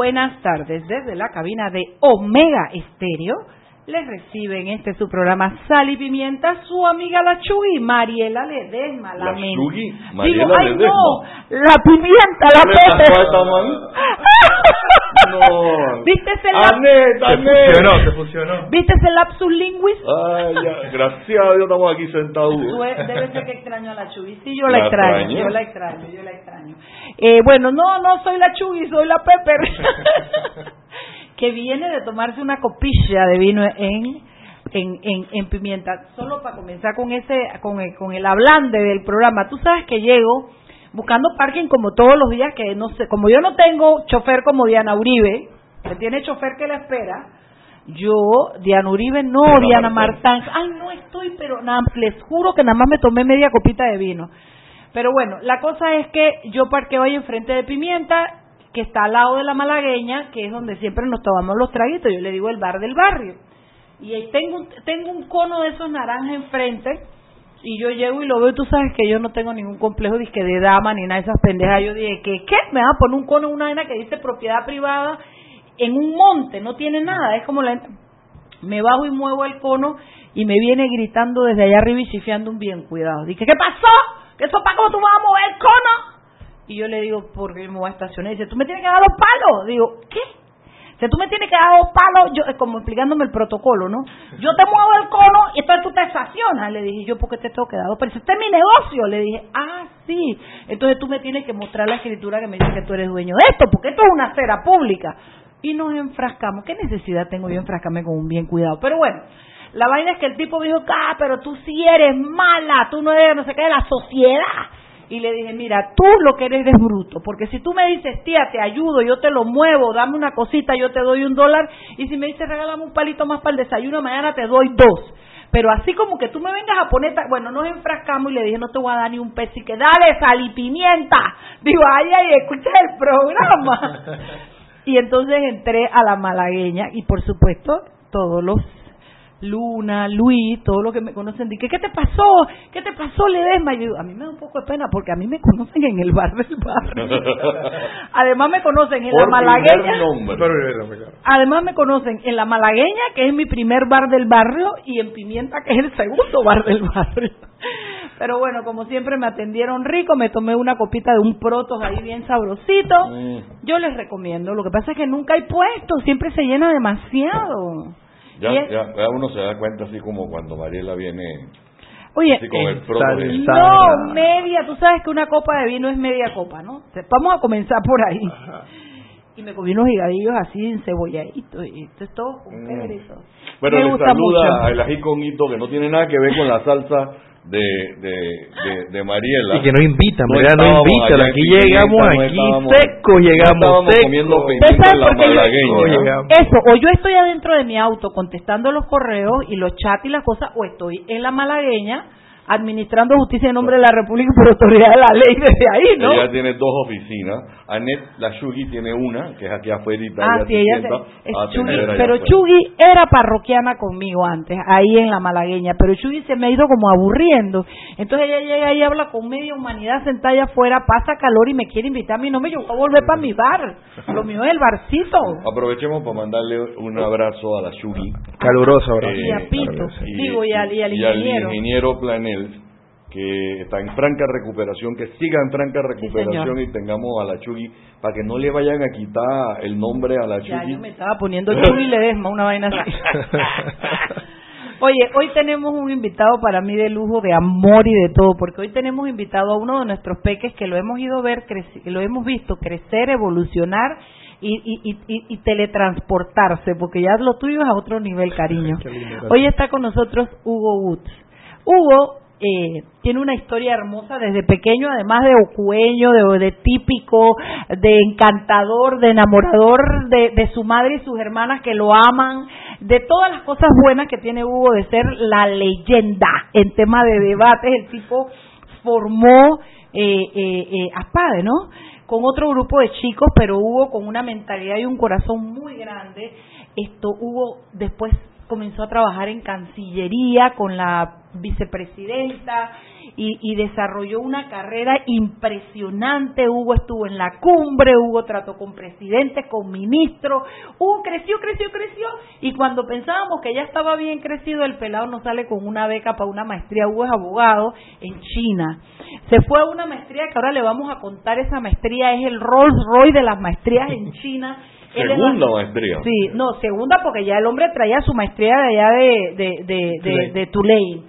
Buenas tardes desde la cabina de Omega Estéreo. Les recibe en este su programa Sal y Pimienta su amiga la Chugui, Mariela Ledesma. La, La Chugui, Digo, Mariela ay Ledesma. no, la pimienta, la ¿Qué le pasó a Pepe. No. ¿Viste ese, lap- Anet, Anet. se funcionó. ¿Viste ese lapsus linguis? Ay, ya, gracias a Dios estamos aquí sentados. Debe ser que extraño a la Chugui. Sí, yo la, ¿La extraño, extraña? yo la extraño, yo la extraño. Eh, bueno, no, no soy la Chugui, soy la Pepper. que viene de tomarse una copilla de vino en, en, en, en pimienta. Solo para comenzar con ese, con el, con el hablante del programa. Tú sabes que llego buscando parking como todos los días, que no sé, como yo no tengo chofer como Diana Uribe, que tiene chofer que la espera, yo, Diana Uribe, no, Diana. Martán, ay, no estoy, pero nada, les juro que nada más me tomé media copita de vino. Pero bueno, la cosa es que yo parqueo ahí enfrente de Pimienta, que está al lado de la Malagueña, que es donde siempre nos tomamos los traguitos, yo le digo el bar del barrio. Y ahí tengo un, tengo un cono de esos naranjas enfrente, y yo llego y lo veo, tú sabes que yo no tengo ningún complejo disque de dama ni nada de esas pendejas. Yo dije, ¿qué? ¿Qué? Me van a poner un cono en una vaina que dice propiedad privada en un monte, no tiene nada, es como la... Me bajo y muevo el cono y me viene gritando desde allá arriba y chifiando un bien cuidado. Dije, ¿qué pasó? ¿Qué sopa? ¿Cómo tú vas a mover el cono? Y yo le digo, porque me voy a estacionar. Y dice, tú me tienes que dar los palos. Digo, ¿qué? Dice, tú me tienes que dar dos palos, yo, como explicándome el protocolo, ¿no? Yo te muevo el cono y entonces tú te estacionas. Le dije, yo, ¿por qué te tengo que dar dos? Pero este es mi negocio. Le dije, ah, sí. Entonces tú me tienes que mostrar la escritura que me dice que tú eres dueño de esto, porque esto es una acera pública. Y nos enfrascamos. ¿Qué necesidad tengo yo enfrascarme con un bien cuidado? Pero bueno, la vaina es que el tipo me dijo, ah, pero tú sí eres mala, tú no eres no sé qué de la sociedad. Y le dije, mira, tú lo que eres es bruto, porque si tú me dices, tía, te ayudo, yo te lo muevo, dame una cosita, yo te doy un dólar, y si me dices, regálame un palito más para el desayuno, mañana te doy dos. Pero así como que tú me vengas a poner, bueno, nos enfrascamos y le dije, no te voy a dar ni un peso, y que dale sal y pimienta. Digo, ay, ay, escucha el programa. y entonces entré a la malagueña, y por supuesto, todos los Luna, Luis, todos los que me conocen, dije, ¿qué te pasó? ¿Qué te pasó, Ledesma? Y yo digo, a mí me da un poco de pena porque a mí me conocen en el bar del barrio. Además me conocen en la malagueña. Además me conocen en la malagueña, que es mi primer bar del barrio, y en Pimienta, que es el segundo bar del barrio. Pero bueno, como siempre me atendieron rico, me tomé una copita de un protos ahí bien sabrosito. Mm. Yo les recomiendo. Lo que pasa es que nunca hay puesto, siempre se llena demasiado. Ya, Y es- ya, ya uno se da cuenta así como cuando Mariela viene Oye, así con el proto de... no, media, tú sabes que una copa de vino es media copa, ¿no? Vamos a comenzar por ahí. Y me comí unos higadillos así encebolladitos y esto es todo con Mm. Pero me le saluda mucho. el ají con hito que no tiene nada que ver con la salsa de, de, de, de Mariela. Y que nos invita, No Mariela, no invita. Aquí llegamos, no aquí no llegamos estábamos secos. comiendo ¿Usted pimienta sabe en la por qué yo-. Eso, o yo estoy adentro de mi auto contestando los correos y los chats y las cosas, o estoy en la malagueña administrando justicia en nombre de la República y por autoridad de la ley desde ahí, ¿no? Ella tiene dos oficinas. Anet, la Shugi, tiene una, que es aquí afuera. Ah, sí, ella se- es pero. Chugui era parroquiana conmigo antes, ahí en la malagueña, pero Chugui se me ha ido como aburriendo. Entonces ella llega y habla con media humanidad sentada allá afuera, pasa calor y me quiere invitar a mí. No me yo voy a volver para mi bar. Lo mío es el barcito. Aprovechemos para mandarle un abrazo a la Shugi. Caluroso abrazo. Y a Pito. Digo, y al- y al ingeniero. ingeniero Planel, que está en franca recuperación, que siga en franca recuperación y tengamos a la Chugui, para que no le vayan a quitar el nombre a la Ya Chugui. yo me estaba poniendo Chugui Ledesma, una vaina así. Oye, hoy tenemos un invitado para mí de lujo, de amor y de todo, porque hoy tenemos invitado a uno de nuestros peques que lo hemos ido a ver, creci- que lo hemos visto crecer, evolucionar y, y, y, y teletransportarse, porque ya lo tuyo es a otro nivel, cariño. Hoy está con nosotros Hugo Woods. Hugo eh, tiene una historia hermosa desde pequeño, además de ocueño, de, típico, de encantador, de enamorador de, de, su madre y sus hermanas que lo aman, de todas las cosas buenas que tiene Hugo de ser la leyenda en tema de debates. El tipo formó eh, eh, eh, ASPADE, ¿no? Con otro grupo de chicos, pero Hugo con una mentalidad y un corazón muy grande. Esto Hugo después comenzó a trabajar en Cancillería con la vicepresidenta y, y, desarrolló una carrera impresionante. Hugo estuvo en la cumbre, Hugo trató con presidentes, con ministros. Hugo creció, creció, creció. Y cuando pensábamos que ya estaba bien crecido, el pelado nos sale con una beca para una maestría. Hugo es abogado en China. Se fue a una maestría que ahora le vamos a contar. Esa maestría es el Rolls Royce de las maestrías en China Segunda maestría. Sí, no, segunda porque ya el hombre traía su maestría de allá de, de, de, de, de Tulane.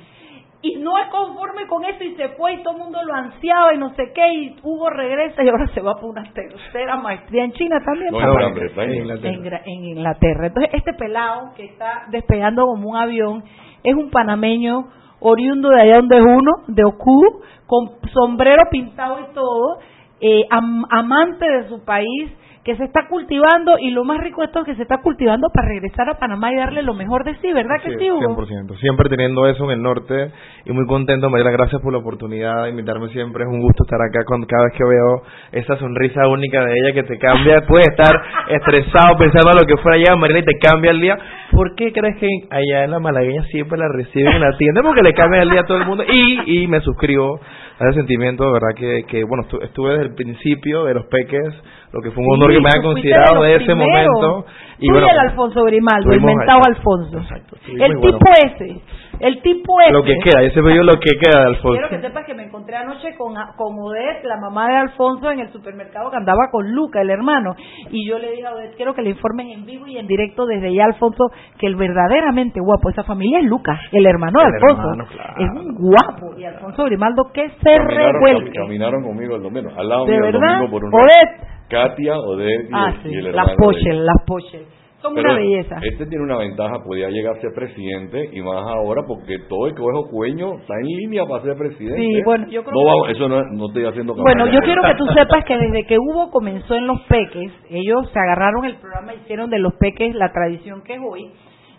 Y no es conforme con eso y se fue y todo el mundo lo ansiaba y no sé qué y Hugo regresa y ahora se va por una tercera maestría en China también. En, Inglaterra. En, Inglaterra. en Inglaterra. Entonces este pelado que está despegando como un avión es un panameño oriundo de allá donde es uno, de Ocu, con sombrero pintado y todo, eh, am, amante de su país que se está cultivando y lo más rico de todo es que se está cultivando para regresar a Panamá y darle lo mejor de sí, ¿verdad que sí, Hugo? 100%. Siempre teniendo eso en el norte y muy contento, Mariela, gracias por la oportunidad de invitarme siempre. Es un gusto estar acá con cada vez que veo esa sonrisa única de ella que te cambia. Puedes estar estresado pensando en lo que fuera allá, Mariela, y te cambia el día. ¿Por qué crees que allá en la malagueña siempre la reciben en la tienda? Porque le cambia el día a todo el mundo y, y me suscribo a ese sentimiento, de verdad que, que bueno, estuve desde el principio de los peques lo que fue un honor sí, que me haya considerado de, ese momento. Y bueno, el Alfonso Grimaldo, el mentado Alfonso. Exacto, el tipo bueno. ese, el tipo ese. Lo que queda, ese fue yo lo que queda de Alfonso. Quiero que sepas que me encontré anoche con, con Odette, la mamá de Alfonso, en el supermercado que andaba con Luca, el hermano. Y yo le dije a Odette, quiero que le informen en vivo y en directo desde ya, Alfonso, que el verdaderamente guapo, esa familia es Lucas, el hermano de Alfonso. hermano, claro. Es un guapo. Y Alfonso Grimaldo, que se Caminaron, revuelque. caminaron conmigo el domingo, al lado ¿De mío el verdad? domingo por un Odette. Katia, Odette y, Ah, el- sí, y el las hermano pochel, las pochel. Son Pero una belleza. Este tiene una ventaja, podía llegar a ser presidente y más ahora porque todo el es cueño está en línea para ser presidente. Sí, bueno, yo creo no, que- eso no, no estoy haciendo Bueno, campaña. yo quiero que tú sepas que desde que Hugo comenzó en Los Peques, ellos se agarraron el programa, hicieron de Los Peques la tradición que es hoy.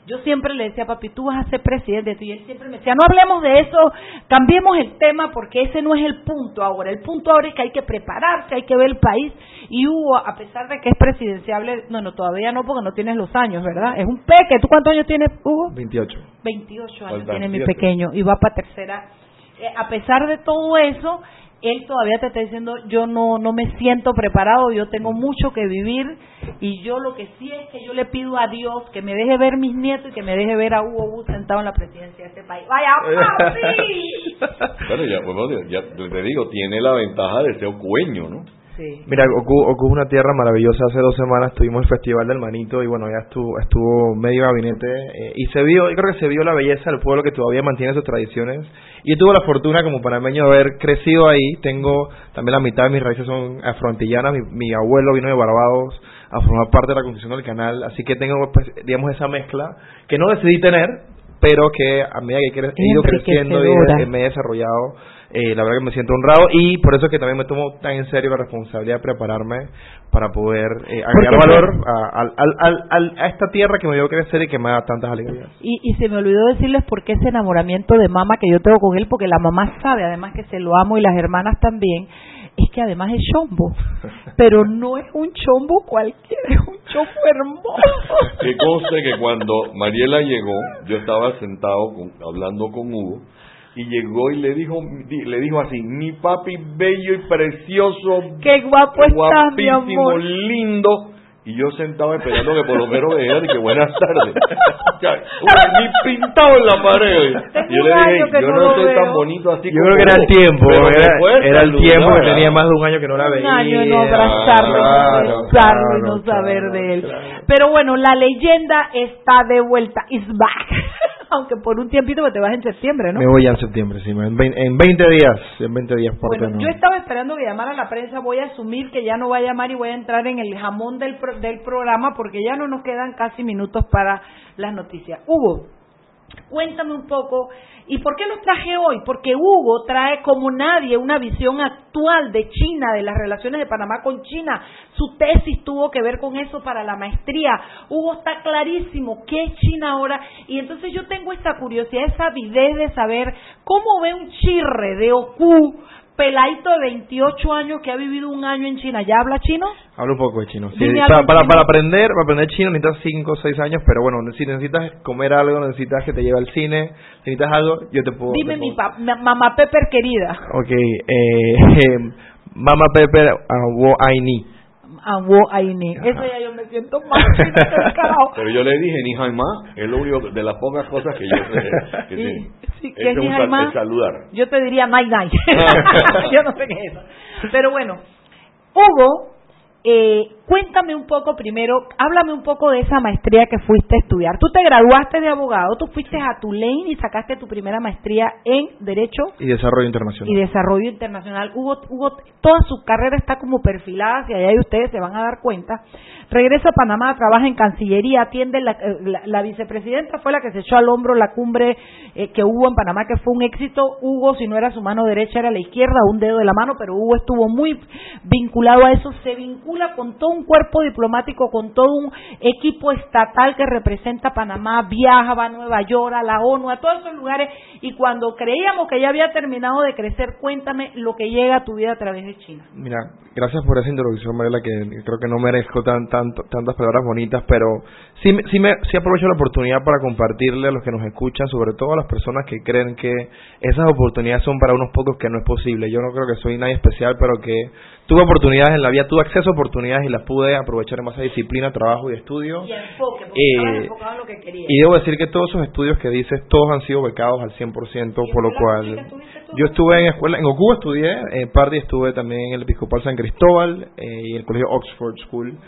Yo siempre le decía, papi, tú vas a ser presidente, y él siempre me decía, no hablemos de eso, cambiemos el tema porque ese no es el punto ahora. El punto ahora es que hay que prepararse, hay que ver el país. Y Hugo, a pesar de que es presidenciable, no, no, todavía no porque no tienes los años, ¿verdad? Es un peque. ¿Tú cuántos años tienes, Hugo? 28. 28 años tiene mi pequeño y va para tercera. Eh, a pesar de todo eso, él todavía te está diciendo, yo no no me siento preparado, yo tengo mucho que vivir y yo lo que sí es que yo le pido a Dios que me deje ver mis nietos y que me deje ver a Hugo Bus sentado en la presidencia de este país. ¡Vaya, papi! Bueno, ya, bueno, ya te digo, tiene la ventaja de ser cueño, ¿no? Sí. Mira, Ocu, Ocu es una tierra maravillosa. Hace dos semanas tuvimos el Festival del Manito y bueno, ya estuvo, estuvo medio gabinete eh, y se vio, yo creo que se vio la belleza del pueblo que todavía mantiene sus tradiciones. Y yo tuve la fortuna como panameño de haber crecido ahí. Tengo también la mitad de mis raíces son afroantillanas. Mi, mi abuelo vino de Barbados a formar parte de la construcción del canal, así que tengo, pues, digamos, esa mezcla que no decidí tener, pero que a medida que he ido creciendo y me he desarrollado, eh, la verdad que me siento honrado y por eso es que también me tomo tan en serio la responsabilidad de prepararme para poder eh, agregar valor a, al- al- al- al- a esta tierra que me vio crecer y que me da tantas alegrías. Y, y se me olvidó decirles por qué ese enamoramiento de mamá que yo tengo con él, porque la mamá sabe, además que se lo amo y las hermanas también, es que además es chombo. Pero no es un chombo cualquiera, es un chombo hermoso. Que conste que cuando Mariela llegó, yo estaba sentado con- hablando con Hugo y llegó y le dijo di- le dijo así, mi papi bello y precioso, Qué guapo estás, mi guapísimo, amor. lindo. Y yo sentado esperando que por lo menos me dijera y que buenas tardes. Ni pintado en la pared. Y yo un le año dije, yo no no, soy veo. tan bonito así Yo creo que era el tiempo, era, era el tiempo que tenía más de un año que no la un veía. año de no abrazarlo, Claro, no besarlo y no claro, saber claro, de él. claro. Pero bueno, la leyenda está de vuelta. Is back. Aunque por un tiempito que te vas en septiembre, ¿no? Me voy ya en septiembre, sí, en 20, en 20 días, en 20 días por Bueno, yo estaba esperando que llamara la prensa, voy a asumir que ya no va a llamar y voy a entrar en el jamón del, pro- del programa porque ya no nos quedan casi minutos para las noticias. Hugo, cuéntame un poco, ¿y por qué los traje hoy? Porque Hugo trae como nadie una visión actual de China, de las relaciones de Panamá con China. Su tesis tuvo que ver con eso para la maestría. Hugo está clarísimo qué es China ahora y entonces yo tengo esta curiosidad, esa avidez de saber cómo ve un chirre de Oku, peladito de 28 años que ha vivido un año en China. ¿Ya habla chino? Hablo un poco de chino. Sí, para, para, para aprender, para aprender chino necesitas 5 o 6 años, pero bueno, si necesitas comer algo, necesitas que te lleve al cine, necesitas algo, yo te puedo... Dime te mi pa- ma- mamá Pepper querida. Ok, eh, Mama Pepper, uh, wo ni. Awo Aini. Eso ya yo me siento mal. Pero yo le dije ni Jaime, es lo único de las pocas cosas que yo sé. Que Sí, sí. es saludar. Yo te diría night night. Yo no sé qué es eso. Pero bueno, Hugo, eh, cuéntame un poco primero, háblame un poco de esa maestría que fuiste a estudiar. Tú te graduaste de abogado, tú fuiste a Tulane y sacaste tu primera maestría en Derecho Y desarrollo internacional. y Desarrollo Internacional. Hugo, Hugo, toda su carrera está como perfilada hacia allá y ustedes se van a dar cuenta. Regresa a Panamá, trabaja en Cancillería, atiende la, eh, la, la vicepresidenta, fue la que se echó al hombro la cumbre eh, que hubo en Panamá, que fue un éxito. Hugo, si no era su mano derecha, era la izquierda, un dedo de la mano, pero Hugo estuvo muy vinculado a eso. Se vincula con todo un cuerpo diplomático, con todo un equipo estatal que representa Panamá, viaja, a Nueva York, a la ONU, a todos esos lugares. Y cuando creíamos que ya había terminado de crecer, cuéntame lo que llega a tu vida a través de China. Mira, gracias por esa introducción, Mariela, que creo que no merezco tan, tanto- tantas palabras bonitas, pero sí, sí, me, sí aprovecho la oportunidad para compartirle a los que nos escuchan, sobre todo a las personas que creen que esas oportunidades son para unos pocos que no es posible. Yo no creo que soy nadie especial, pero que tuve oportunidades en la vida, tuve acceso a oportunidades y las pude aprovechar en base a disciplina, trabajo y estudio. Y enfoque, porque Eh, enfocado en lo que querías. Y debo decir que todos esos estudios que dices, todos han sido becados al 100%, por lo cual yo estuve en escuela, en Ocuba estudié, en Pardi estuve también en el Episcopal San Cristóbal eh, y el colegio Oxford School.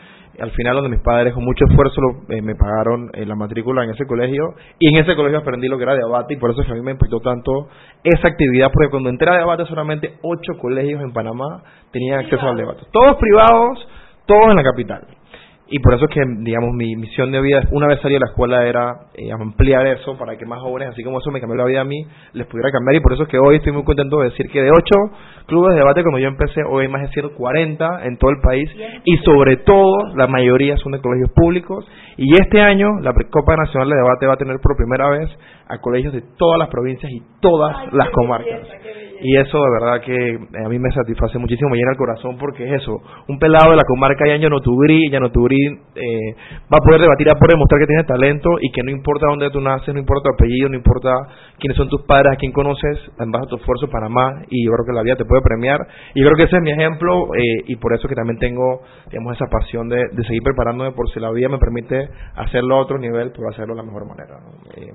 Al final, donde mis padres con mucho esfuerzo lo- eh, me pagaron eh, la matrícula en ese colegio y en ese colegio aprendí lo que era debate y por eso es que a mí me impactó tanto esa actividad porque cuando entré a debate solamente ocho colegios en Panamá tenían acceso al debate. Todos privados, todos en la capital. Y por eso es que, digamos, mi misión de vida, una vez salí de la escuela, era eh, ampliar eso para que más jóvenes, así como eso me cambió la vida a mí, les pudiera cambiar. Y por eso es que hoy estoy muy contento de decir que de ocho clubes de debate, cuando yo empecé, hoy hay más de 140 en todo el país. Y sobre todo, la mayoría son de colegios públicos. Y este año, la Copa Nacional de Debate va a tener por primera vez a colegios de todas las provincias y todas Ay, las comarcas. Y eso de verdad que eh, a mí me satisface muchísimo, me llena el corazón porque es eso, un pelado de la comarca de Yanotubrí, Yanotubrí eh, va a poder debatir, a poder demostrar que tiene talento y que no importa dónde tú naces, no importa tu apellido, no importa quiénes son tus padres, a quién conoces, en base a tu esfuerzo Panamá y yo creo que la vida te puede premiar y yo creo que ese es mi ejemplo eh, y por eso que también tengo digamos esa pasión de, de seguir preparándome por si la vida me permite hacerlo a otro nivel, pues hacerlo de la mejor manera. ¿no? Eh,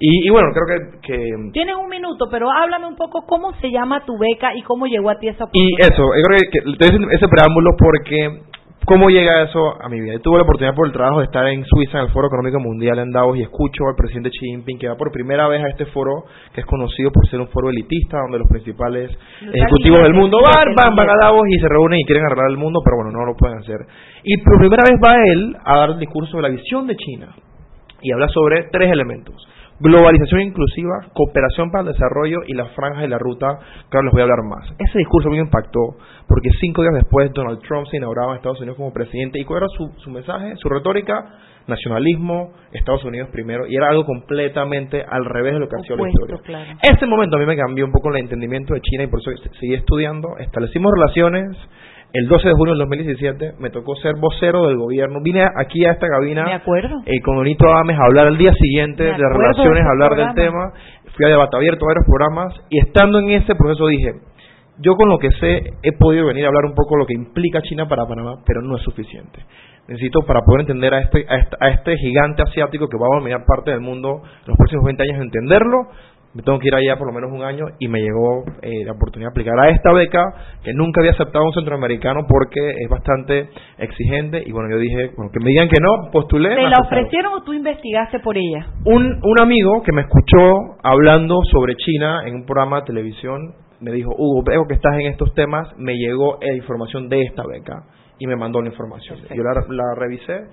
y, y bueno, creo que, que Tienes un minuto, pero háblame un poco cómo se llama tu beca y cómo llegó a ti esa Y eso, yo creo que, que ese, ese preámbulo porque ¿cómo llega eso a mi vida? Yo tuve la oportunidad por el trabajo de estar en Suiza en el Foro Económico Mundial en Davos y escucho al presidente Xi Jinping que va por primera vez a este foro que es conocido por ser un foro elitista donde los principales ejecutivos del mundo van, van, van a. Davos y se reúnen y quieren arreglar el mundo, pero bueno, no lo pueden hacer. Y por primera vez va él a dar el discurso sobre la visión de China y habla sobre tres elementos. Globalización inclusiva, cooperación para el desarrollo y las franjas de la ruta, ahora les voy a hablar más. Ese discurso me impactó porque cinco días después Donald Trump se inauguraba en Estados Unidos como presidente y cuál era su, su mensaje, su retórica, nacionalismo, Estados Unidos primero, y era algo completamente al revés de lo que ha sido la historia. claro. Ese momento a mí me cambió un poco el entendimiento de China y por eso seguí estudiando, establecimos relaciones, el 12 de junio del 2017 me tocó ser vocero del gobierno. Vine aquí a esta cabina Me acuerdo. eh, con Donito Ames a hablar al día siguiente Me de relaciones, a hablar del tema. Fui a debate abierto, varios programas y estando en ese proceso dije, yo con lo que sé he podido venir a hablar un poco lo que implica China para Panamá, pero no es suficiente. Necesito para poder entender a este, a este, a este gigante asiático que va a dominar parte del mundo en los próximos 20 años, entenderlo, me tengo que ir allá por lo menos un año y me llegó eh, la oportunidad de aplicar a esta beca que nunca había aceptado un centroamericano porque es bastante exigente y bueno, yo dije, bueno, que me digan que no, postulé. ¿Te la ofrecieron o tú investigaste por ella? Un, un amigo que me escuchó hablando sobre China en un programa de televisión me dijo, Hugo, veo que estás en estos temas, me llegó la información de esta beca y me mandó la información. Yo la, la revisé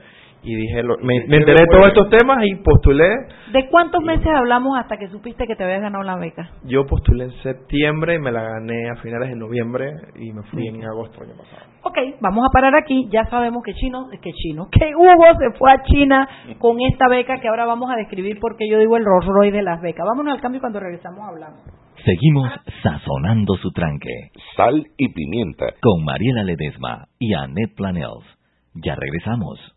y dije, me, enteré de todos estos temas y postulé. ¿De cuántos meses hablamos hasta que supiste que te habías ganado la beca? Yo postulé en septiembre y me la gané a finales de noviembre y me fui en agosto del año pasado. Ok, vamos a parar aquí. Ya sabemos que chino, que chino, que Hugo se fue a China con esta beca que ahora vamos a describir porque yo digo el Rolls Royce de las becas. Vámonos al cambio y cuando regresamos hablamos. Seguimos sazonando su tranque. Sal y pimienta. Con Mariela Ledesma y Annette Planels. Ya regresamos.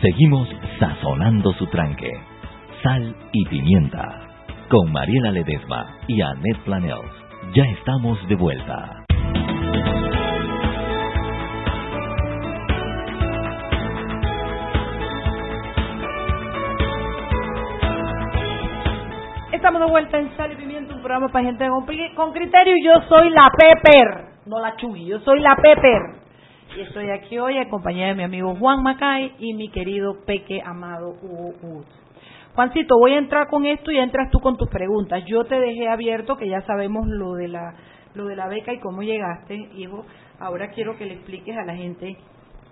Seguimos sazonando su tranque. Sal y pimienta. Con Mariela Ledesma y Annette Planels. Ya estamos de vuelta. Estamos de vuelta en Sal y Pimienta, un programa para gente con, criterio. Y yo soy la Pepper, no la Chuy, yo soy la Pepper. Y estoy aquí hoy acompañada de mi amigo Juan Macay y mi querido Peque Amado Hugo Juancito, voy a entrar con esto y entras tú con tus preguntas. Yo te dejé abierto que ya sabemos lo de la lo de la beca y cómo llegaste, hijo. Ahora quiero que le expliques a la gente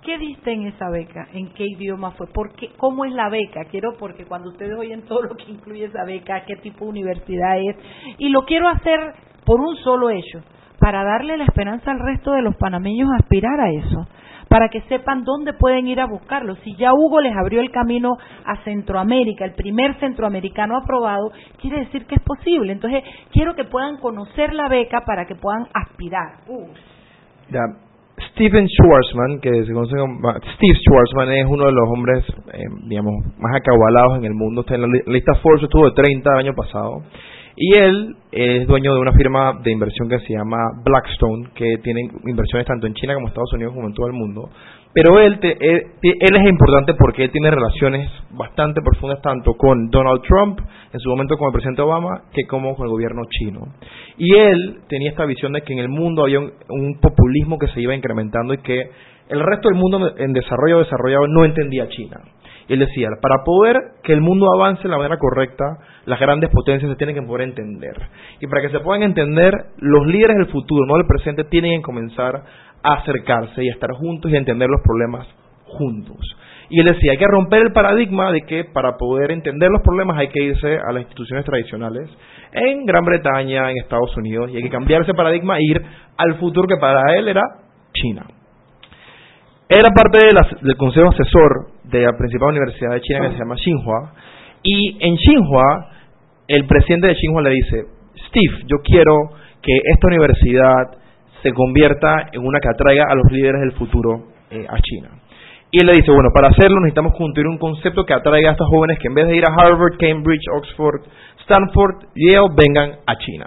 qué diste en esa beca, en qué idioma fue, ¿Por qué, cómo es la beca. Quiero porque cuando ustedes oyen todo lo que incluye esa beca, qué tipo de universidad es, y lo quiero hacer por un solo hecho para darle la esperanza al resto de los panameños a aspirar a eso, para que sepan dónde pueden ir a buscarlo. Si ya Hugo les abrió el camino a Centroamérica, el primer centroamericano aprobado, quiere decir que es posible. Entonces, quiero que puedan conocer la beca para que puedan aspirar. Ya, Steven Schwarzman, que se conoce como Steve Schwarzman, es uno de los hombres, eh, digamos, más acabalados en el mundo. Está en la lista Forbes, estuvo de 30 el año pasado. Y él es dueño de una firma de inversión que se llama Blackstone, que tiene inversiones tanto en China como en Estados Unidos como en todo el mundo. Pero él, él, es importante porque él tiene relaciones bastante profundas tanto con Donald Trump, en su momento con el presidente Obama, que como con el gobierno chino. Y él tenía esta visión de que en el mundo había un, populismo que se iba incrementando y que el resto del mundo en desarrollo desarrollado no entendía China. Él decía, para poder que el mundo avance de la manera correcta, las grandes potencias se tienen que poder entender. Y para que se puedan entender, los líderes del futuro, no del presente, tienen que comenzar a acercarse y a estar juntos y a entender los problemas juntos. Y él decía, hay que romper el paradigma de que para poder entender los problemas hay que irse a las instituciones tradicionales en Gran Bretaña, en Estados Unidos, y hay que cambiar ese paradigma e ir al futuro que para él era China. Era parte del consejo asesor de la principal universidad de China que se llama Xinhua, y en Xinhua el presidente de Xinhua le dice, Steve, yo quiero que esta universidad se convierta en una que atraiga a los líderes del futuro eh, a China. Y él le dice, bueno, para hacerlo necesitamos construir un concepto que atraiga a estos jóvenes que en vez de ir a Harvard, Cambridge, Oxford, Stanford, Yale, vengan a China.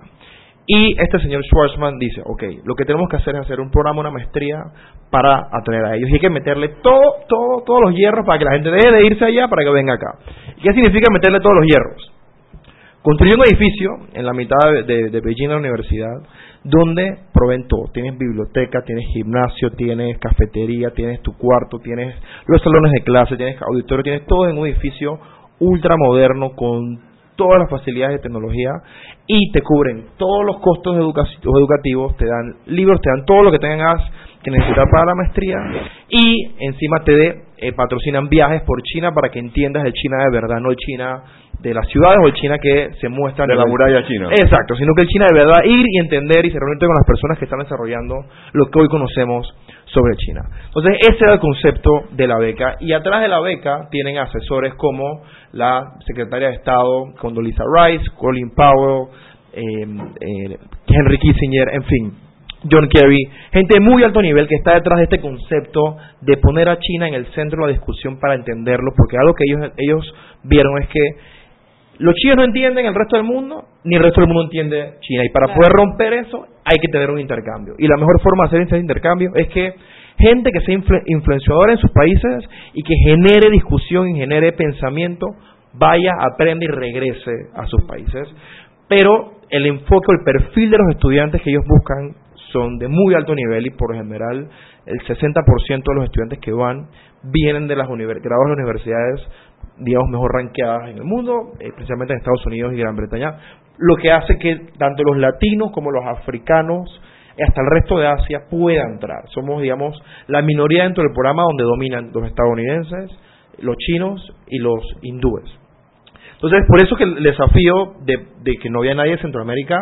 Y este señor Schwarzman dice, ok, lo que tenemos que hacer es hacer un programa, una maestría para atraer a ellos. Y hay que meterle todo, todo, todos los hierros para que la gente deje de irse allá para que venga acá. ¿Y qué significa meterle todos los hierros? Construyó un edificio en la mitad de, de, Beijing, la universidad, donde proveen todo. Tienes biblioteca, tienes gimnasio, tienes cafetería, tienes tu cuarto, tienes los salones de clase, tienes auditorio, tienes todo en un edificio ultra moderno con todas las facilidades de tecnología y te cubren todos los costos educativos, te dan libros, te dan todo lo que tengas que necesitar para la maestría y encima te de, eh, patrocinan viajes por China para que entiendas el China de verdad, no el China de las ciudades o el China que se muestra de la muralla china. Exacto, sino que el China de verdad ir y entender y se reunirte con las personas que están desarrollando lo que hoy conocemos sobre China. Entonces, ese era el concepto de la beca y atrás de la beca tienen asesores como la secretaria de Estado Condoleezza Rice, Colin Powell, eh, eh, Henry Kissinger, en fin, John Kerry, gente de muy alto nivel que está detrás de este concepto de poner a China en el centro de la discusión para entenderlo, porque algo que ellos, ellos vieron es que los chinos no entienden el resto del mundo, ni el resto del mundo entiende China. Y para poder romper eso, hay que tener un intercambio. Y la mejor forma de hacer ese intercambio es que gente que sea influenciadora en sus países y que genere discusión y genere pensamiento, vaya, aprenda y regrese a sus países. Pero el enfoque o el perfil de los estudiantes que ellos buscan son de muy alto nivel y por general el 60% de los estudiantes que van vienen de las de universidades digamos, mejor ranqueadas en el mundo, especialmente en Estados Unidos y Gran Bretaña, lo que hace que tanto los latinos como los africanos hasta el resto de Asia puedan entrar. Somos, digamos, la minoría dentro del programa donde dominan los estadounidenses, los chinos y los hindúes. Entonces, por eso que el desafío de, que no había nadie de Centroamérica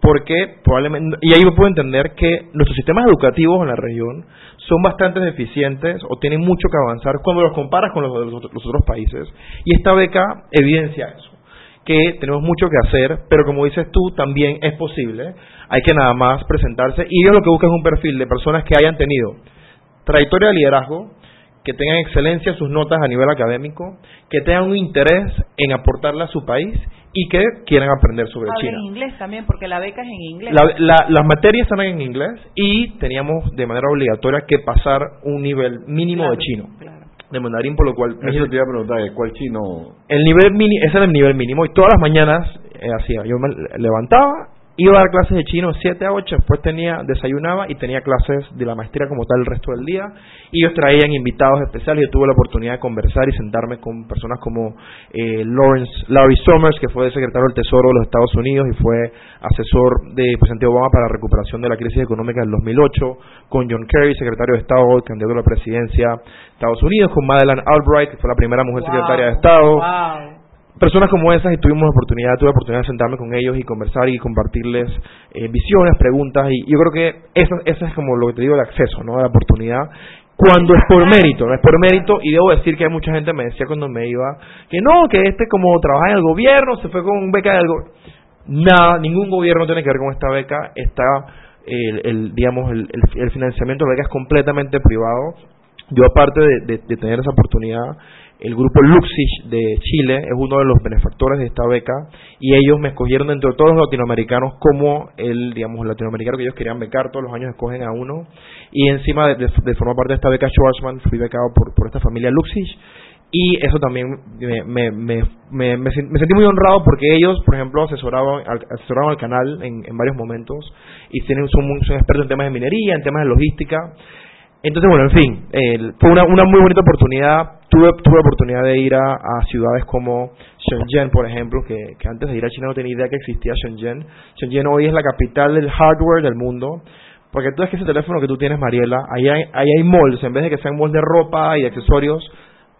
porque probablemente, y ahí puedo entender que nuestros sistemas educativos en la región son bastante deficientes o tienen mucho que avanzar cuando los comparas con los de los, otros países. Y esta beca evidencia eso, que tenemos mucho que hacer, pero como dices tú, también es posible, hay que nada más presentarse, y ellos lo que buscan es un perfil de personas que hayan tenido trayectoria de liderazgo, que tengan excelencia en sus notas a nivel académico, que tengan un interés en aportarle a su país y que quieran aprender sobre China. en inglés también, porque la beca es en inglés. las materias están en inglés y teníamos de manera obligatoria que pasar un nivel mínimo de chino. De mandarín, por lo cual... Eso te iba a preguntar, ¿cuál chino? El nivel mini, ese era el nivel mínimo y todas las mañanas eh, hacía, yo me levantaba Iba a dar clases de chino 7 a 8, después tenía, desayunaba y tenía clases de la maestría como tal el resto del día. Y ellos traían invitados especiales. Yo tuve la oportunidad de conversar y sentarme con personas como eh, Lawrence, Larry Summers, que fue secretario del Tesoro de los Estados Unidos y fue asesor de presidente Obama para la recuperación de la crisis económica del 2008, con John Kerry, secretario de Estado, candidato a la presidencia de Estados Unidos, con Madeleine Albright, que fue la primera mujer secretaria de Estado personas como esas y tuvimos oportunidad, tuve oportunidad de sentarme con ellos y conversar y compartirles eh, visiones, preguntas y yo creo que eso, eso es como lo que te digo de acceso, ¿no? La oportunidad cuando es por mérito, no es por mérito y debo decir que hay mucha gente me decía cuando me iba que no, que este como trabaja en el gobierno se fue con beca de algo. Nada, ningún gobierno tiene que ver con esta beca, está el, el digamos el, el, financiamiento de la beca es completamente privado. Yo aparte de tener esa oportunidad el grupo Luxich de Chile es uno de los benefactores de esta beca y ellos me escogieron dentro de todos los latinoamericanos como el, digamos, latinoamericano que ellos querían becar, todos los años escogen a uno. Y encima de, formar parte de esta beca Schwarzman fui becado por, por esta familia Luxich. Y eso también me, me, me, me, sentí muy honrado porque ellos, por ejemplo, asesoraban, al canal en, en varios momentos y tienen, son, son expertos en temas de minería, en temas de logística entonces, bueno, en fin, fue una, una muy bonita oportunidad. Tuve, tuve la oportunidad de ir a, ciudades como Shenzhen, por ejemplo, que, que, antes de ir a China no tenía idea que existía Shenzhen. Shenzhen hoy es la capital del hardware del mundo. Porque tú ves que ese teléfono que tú tienes, Mariela, ahí hay, ahí hay malls, en vez de que sean malls de ropa y accesorios,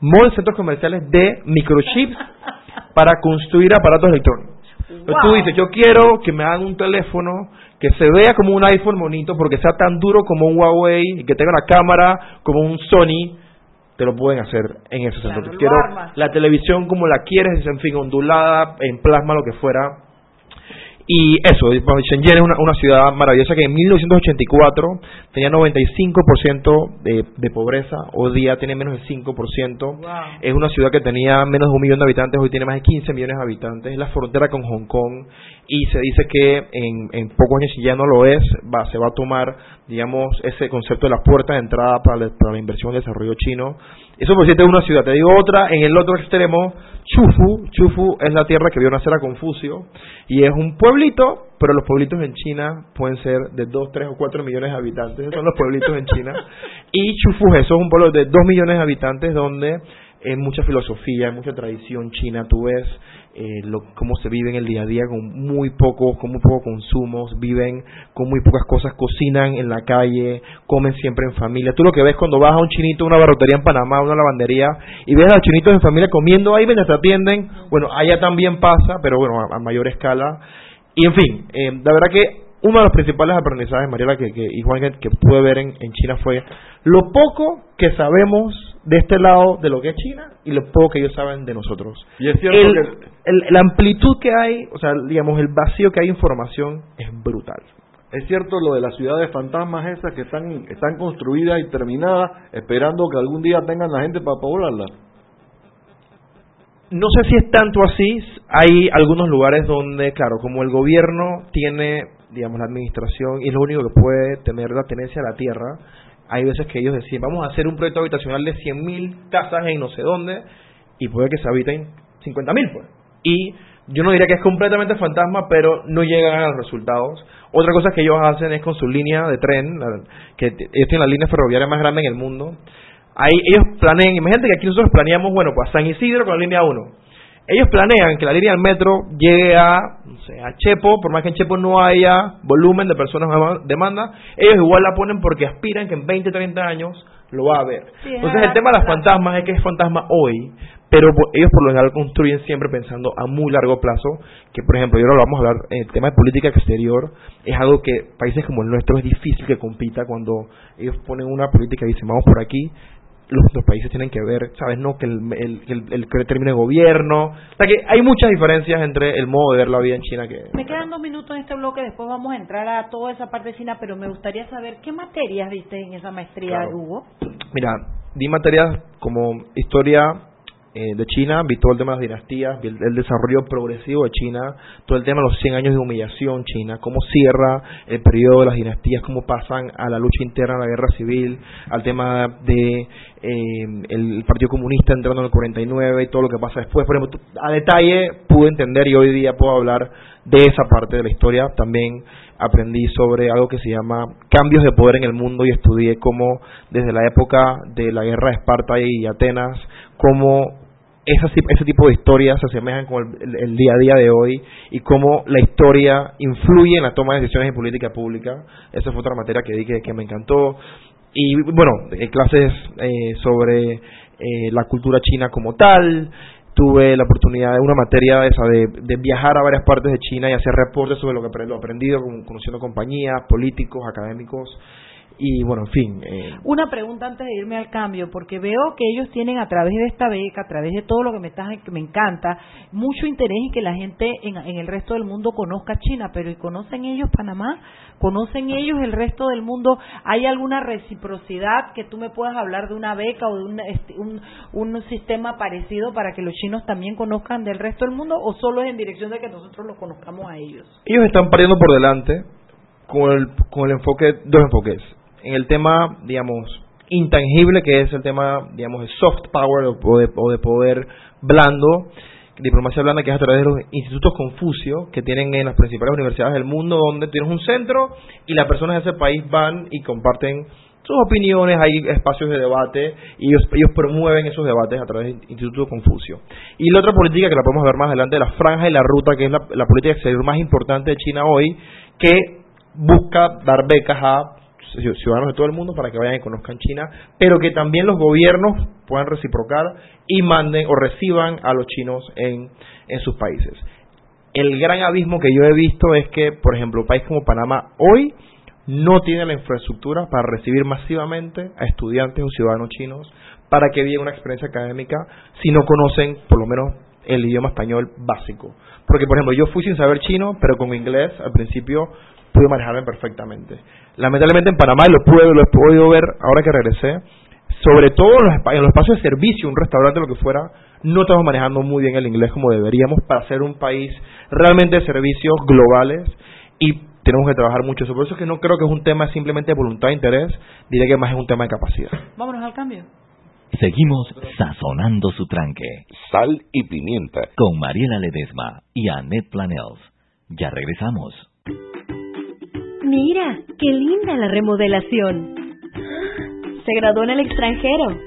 malls, centros comerciales de microchips para construir aparatos electrónicos. Entonces Tú dices, yo quiero que me hagan un teléfono que se vea como un iPhone bonito, porque sea tan duro como un Huawei y que tenga una cámara como un Sony, te lo pueden hacer en ese centro. quiero la televisión como la quieres, en fin, ondulada, en plasma, lo que fuera, y eso, Shenzhen es una, una, ciudad maravillosa que en 1984 tenía 95% de, de pobreza, hoy día tiene menos del 5%. Es una ciudad que tenía menos de un millón de habitantes, hoy tiene más de 15 millones de habitantes. Es la frontera con Hong Kong y se dice que en, en pocos años, si ya no lo es, va, se va a tomar, digamos, ese concepto de la puerta de entrada para, para la inversión y desarrollo chino eso por es una ciudad. Te digo otra, en el otro extremo, Chufu. Chufu es la tierra que vio nacer a Confucio. Y es un pueblito, pero los pueblitos en China pueden ser de 2, 3 o 4 millones de habitantes. Esos son los pueblitos en China. Y Chufu, eso es un pueblo de 2 millones de habitantes donde hay mucha filosofía, hay mucha tradición china. Tú ves eh, lo, cómo se vive en el día a día con muy poco, con muy poco consumos, viven con muy pocas cosas, cocinan en la calle, comen siempre en familia. Tú lo que ves cuando vas a un chinito, una barrotería en Panamá, una lavandería, y ves a los chinitos en familia comiendo ahí mientras te atienden, bueno, allá también pasa, pero bueno, a, mayor escala. Y en fin, eh, la verdad que uno de los principales aprendizajes, Mariela, que, que, y Juan, que, pude ver en, en China fue lo poco que sabemos de este lado de lo que es China y lo poco que ellos saben de nosotros. Y es cierto que la amplitud que hay, o sea, digamos, el vacío que hay de información es brutal. Es cierto lo de las ciudades fantasmas esas que están, están construidas y terminadas esperando que algún día tengan la gente para poblarlas. No sé si es tanto así, hay algunos lugares donde, claro, como el gobierno tiene, digamos, la administración y es lo único que puede tener la tenencia a la tierra, hay veces que ellos deciden, vamos a hacer un proyecto habitacional de 100.000 casas en no sé dónde, y puede que se habiten 50.000, pues. Y yo no diría que es completamente fantasma, pero no llegan a los resultados. Otra cosa que ellos hacen es con su línea de tren, que ellos tienen la línea ferroviaria más grande en el mundo. Ahí ellos planean, imagínate que aquí nosotros planeamos, bueno, pues San Isidro con la línea 1 ellos planean que la línea del metro llegue a, sé, a Chepo, por más que en Chepo no haya volumen de personas que demanda, ellos igual la ponen porque aspiran que en 20, 30 años lo va a ver. Entonces el tema de las fantasmas es que es fantasma hoy, pero ellos por lo general construyen siempre pensando a muy largo plazo, que por ejemplo, y ahora lo vamos a hablar, el tema de política exterior es algo que países como el nuestro es difícil que compita cuando ellos ponen una política y dicen vamos por aquí, los, países tienen que ver, ¿sabes? No, que el, el, el, el término de gobierno. O sea, que hay muchas diferencias entre el modo de ver la vida en China que... Me quedan dos minutos en este bloque, después vamos a entrar a toda esa parte de China, pero me gustaría saber qué materias viste en esa maestría, de Hugo. Mira, di materias como historia eh, de China, vi todo el tema de las dinastías, el, desarrollo progresivo de China, todo el tema de los 100 años de humillación China, cómo cierra el periodo de las dinastías, cómo pasan a la lucha interna, a la guerra civil, al tema de eh, el Partido Comunista entrando en el 49 y todo lo que pasa después. Por ejemplo, a detalle pude entender y hoy día puedo hablar de esa parte de la historia. También aprendí sobre algo que se llama cambios de poder en el mundo y estudié cómo desde la época de la guerra de Esparta y Atenas, cómo ese tipo de historias se asemejan con el, día a día de hoy y cómo la historia influye en la toma de decisiones en política pública. Esa fue otra materia que di que, me encantó. Y bueno, clases eh, sobre eh, la cultura china como tal. Tuve la oportunidad de una materia esa de, de, viajar a varias partes de China y hacer reportes sobre lo que he aprendido, conociendo compañías, políticos, académicos y bueno, en fin. Eh. Una pregunta antes de irme al cambio, porque veo que ellos tienen a través de esta beca, a través de todo lo que me, está, que me encanta, mucho interés en que la gente en, el resto del mundo conozca China, pero ¿y conocen ellos Panamá? ¿Conocen ellos el resto del mundo? ¿Hay alguna reciprocidad que tú me puedas hablar de una beca o de un, este, un, un sistema parecido para que los chinos también conozcan del resto del mundo o solo es en dirección de que nosotros los conozcamos a ellos? Ellos están pariendo por delante con el, con el enfoque, dos enfoques en el tema, digamos, intangible, que es el tema, digamos, de soft power o de, o de poder blando, diplomacia blanda, que es a través de los institutos Confucio, que tienen en las principales universidades del mundo, donde tienes un centro y las personas de ese país van y comparten sus opiniones, hay espacios de debate y ellos, ellos promueven esos debates a través del Instituto Confucio. Y la otra política que la podemos ver más adelante, la franja y la ruta, que es la, la política exterior más importante de China hoy, que busca dar becas a ciudadanos de todo el mundo para que vayan y conozcan China, pero que también los gobiernos puedan reciprocar y manden o reciban a los chinos en, en sus países. El gran abismo que yo he visto es que, por ejemplo, un país como Panamá hoy no tiene la infraestructura para recibir masivamente a estudiantes o ciudadanos chinos para que vivan una experiencia académica si no conocen por lo menos el idioma español básico. Porque, por ejemplo, yo fui sin saber chino, pero con inglés al principio pude manejarme perfectamente. Lamentablemente en Panamá, y lo, pude, lo he podido ver ahora que regresé, sobre todo en los, en los espacios de servicio, un restaurante, lo que fuera, no estamos manejando muy bien el inglés como deberíamos para ser un país realmente de servicios globales y tenemos que trabajar mucho eso. Por eso es que no creo que es un tema simplemente de voluntad e interés, diré que más es un tema de capacidad. Vámonos al cambio. Seguimos sazonando su tranque. Sal y pimienta. Con Mariela Ledesma y Annette Planels. Ya regresamos. Mira, qué linda la remodelación. Se graduó en el extranjero.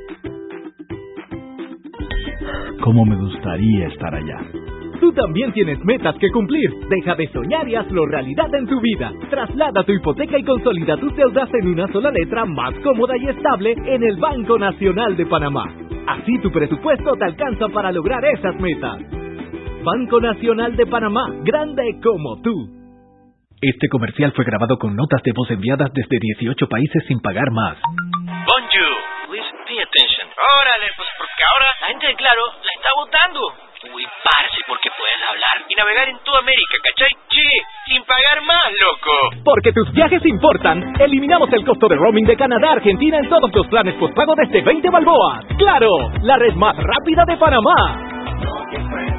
¿Cómo me gustaría estar allá? Tú también tienes metas que cumplir. Deja de soñar y hazlo realidad en tu vida. Traslada tu hipoteca y consolida tus deudas en una sola letra más cómoda y estable en el Banco Nacional de Panamá. Así tu presupuesto te alcanza para lograr esas metas. Banco Nacional de Panamá, grande como tú. Este comercial fue grabado con notas de voz enviadas desde 18 países sin pagar más. Bonjour, please pay attention. Órale, pues porque ahora la gente de Claro la está votando. Uy, parce, porque puedes hablar y navegar en toda América, ¿cachai? Che, sin pagar más, loco. Porque tus viajes importan, eliminamos el costo de roaming de Canadá a Argentina en todos los planes postpago desde 20 balboas. ¡Claro! La red más rápida de Panamá.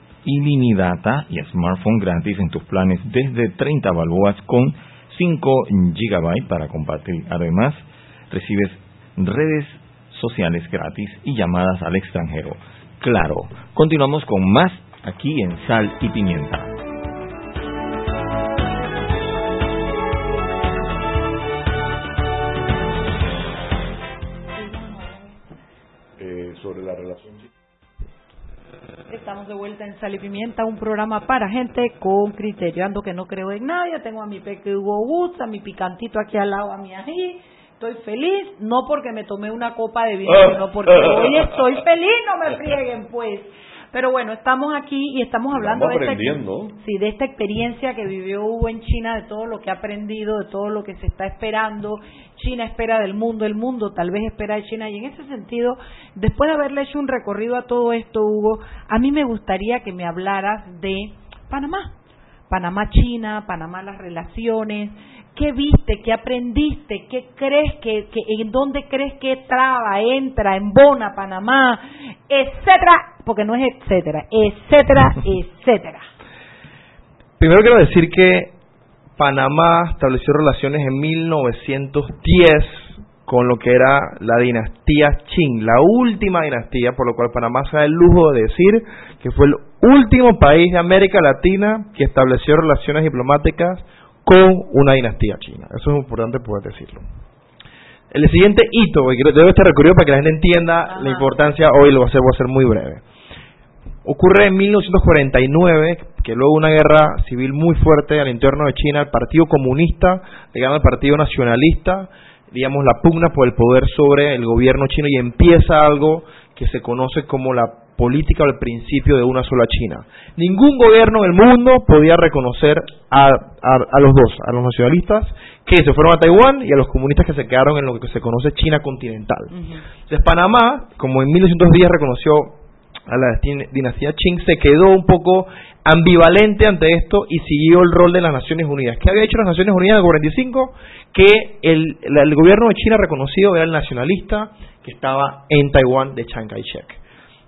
ilimitata y smartphone gratis en tus planes desde 30 balboas con 5 GB para compartir. Además, recibes redes sociales gratis y llamadas al extranjero. Claro, continuamos con más aquí en Sal y Pimienta. De vuelta en Sal y Pimienta, un programa para gente con criterio. Ando que no creo en nadie, tengo a mi peque Hugo a mi picantito aquí al lado, a mi ají. Estoy feliz, no porque me tomé una copa de vino, sino porque hoy estoy feliz, no me frieguen pues. Pero bueno, estamos aquí y estamos hablando de esta, sí, de esta experiencia que vivió Hugo en China, de todo lo que ha aprendido, de todo lo que se está esperando. China espera del mundo, el mundo tal vez espera de China. Y en ese sentido, después de haberle hecho un recorrido a todo esto, Hugo, a mí me gustaría que me hablaras de Panamá. Panamá-China, Panamá las relaciones, ¿Qué viste? ¿Qué aprendiste? ¿Qué crees que, en dónde crees que traba, entra, embona Panamá, etcétera? Porque no es etcétera, etcétera, etcétera. Primero quiero decir que Panamá estableció relaciones en 1910 con lo que era la dinastía Qing, la última dinastía, por lo cual Panamá se da el lujo de decir que fue el último país de América Latina que estableció relaciones diplomáticas con una dinastía china. Eso es importante poder decirlo. El siguiente hito, que debe estar recorrido para que la gente entienda la importancia, hoy lo voy a hacer, voy a ser muy breve. Ocurre en 1949, que luego una guerra civil muy fuerte al interno de China, el Partido Comunista le gana al Partido Nacionalista, digamos, la pugna por el poder sobre el gobierno chino y empieza algo que se conoce como la política o el principio de una sola China. Ningún gobierno en el mundo podía reconocer a, a, los dos, a los nacionalistas que se fueron a Taiwán y a los comunistas que se quedaron en lo que se conoce China continental. Entonces Panamá, como en 1910 reconoció a la dinastía Qing, se quedó un poco ambivalente ante esto y siguió el rol de las Naciones Unidas. ¿Qué había hecho las Naciones Unidas en el 45? Que el, el gobierno de China reconocido era el nacionalista que estaba en Taiwán de Chiang Kai-shek.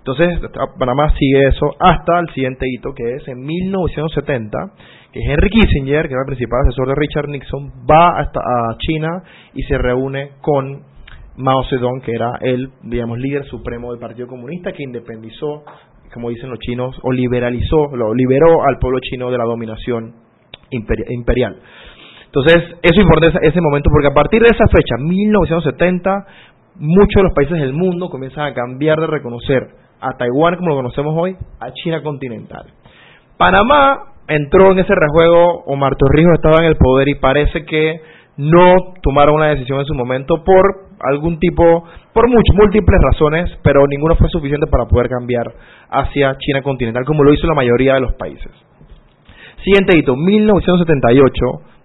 Entonces, Panamá sigue eso hasta el siguiente hito, que es en 1970, que Henry Kissinger, que era el principal asesor de Richard Nixon, va hasta a China y se reúne con Mao Zedong, que era el, digamos, líder supremo del Partido Comunista, que independizó, como dicen los chinos, o liberalizó, lo liberó al pueblo chino de la dominación imperial. Entonces, eso importa ese momento, porque a partir de esa fecha, 1970, muchos de los países del mundo comienzan a cambiar de reconocer a Taiwán como lo conocemos hoy, a China continental. Panamá entró en ese rejuego, Omar Torrijos estaba en el poder y parece que no tomaron una decisión en su momento por algún tipo, por muchas, múltiples razones, pero ninguna fue suficiente para poder cambiar hacia China continental como lo hizo la mayoría de los países. Siguiente hito, 1978,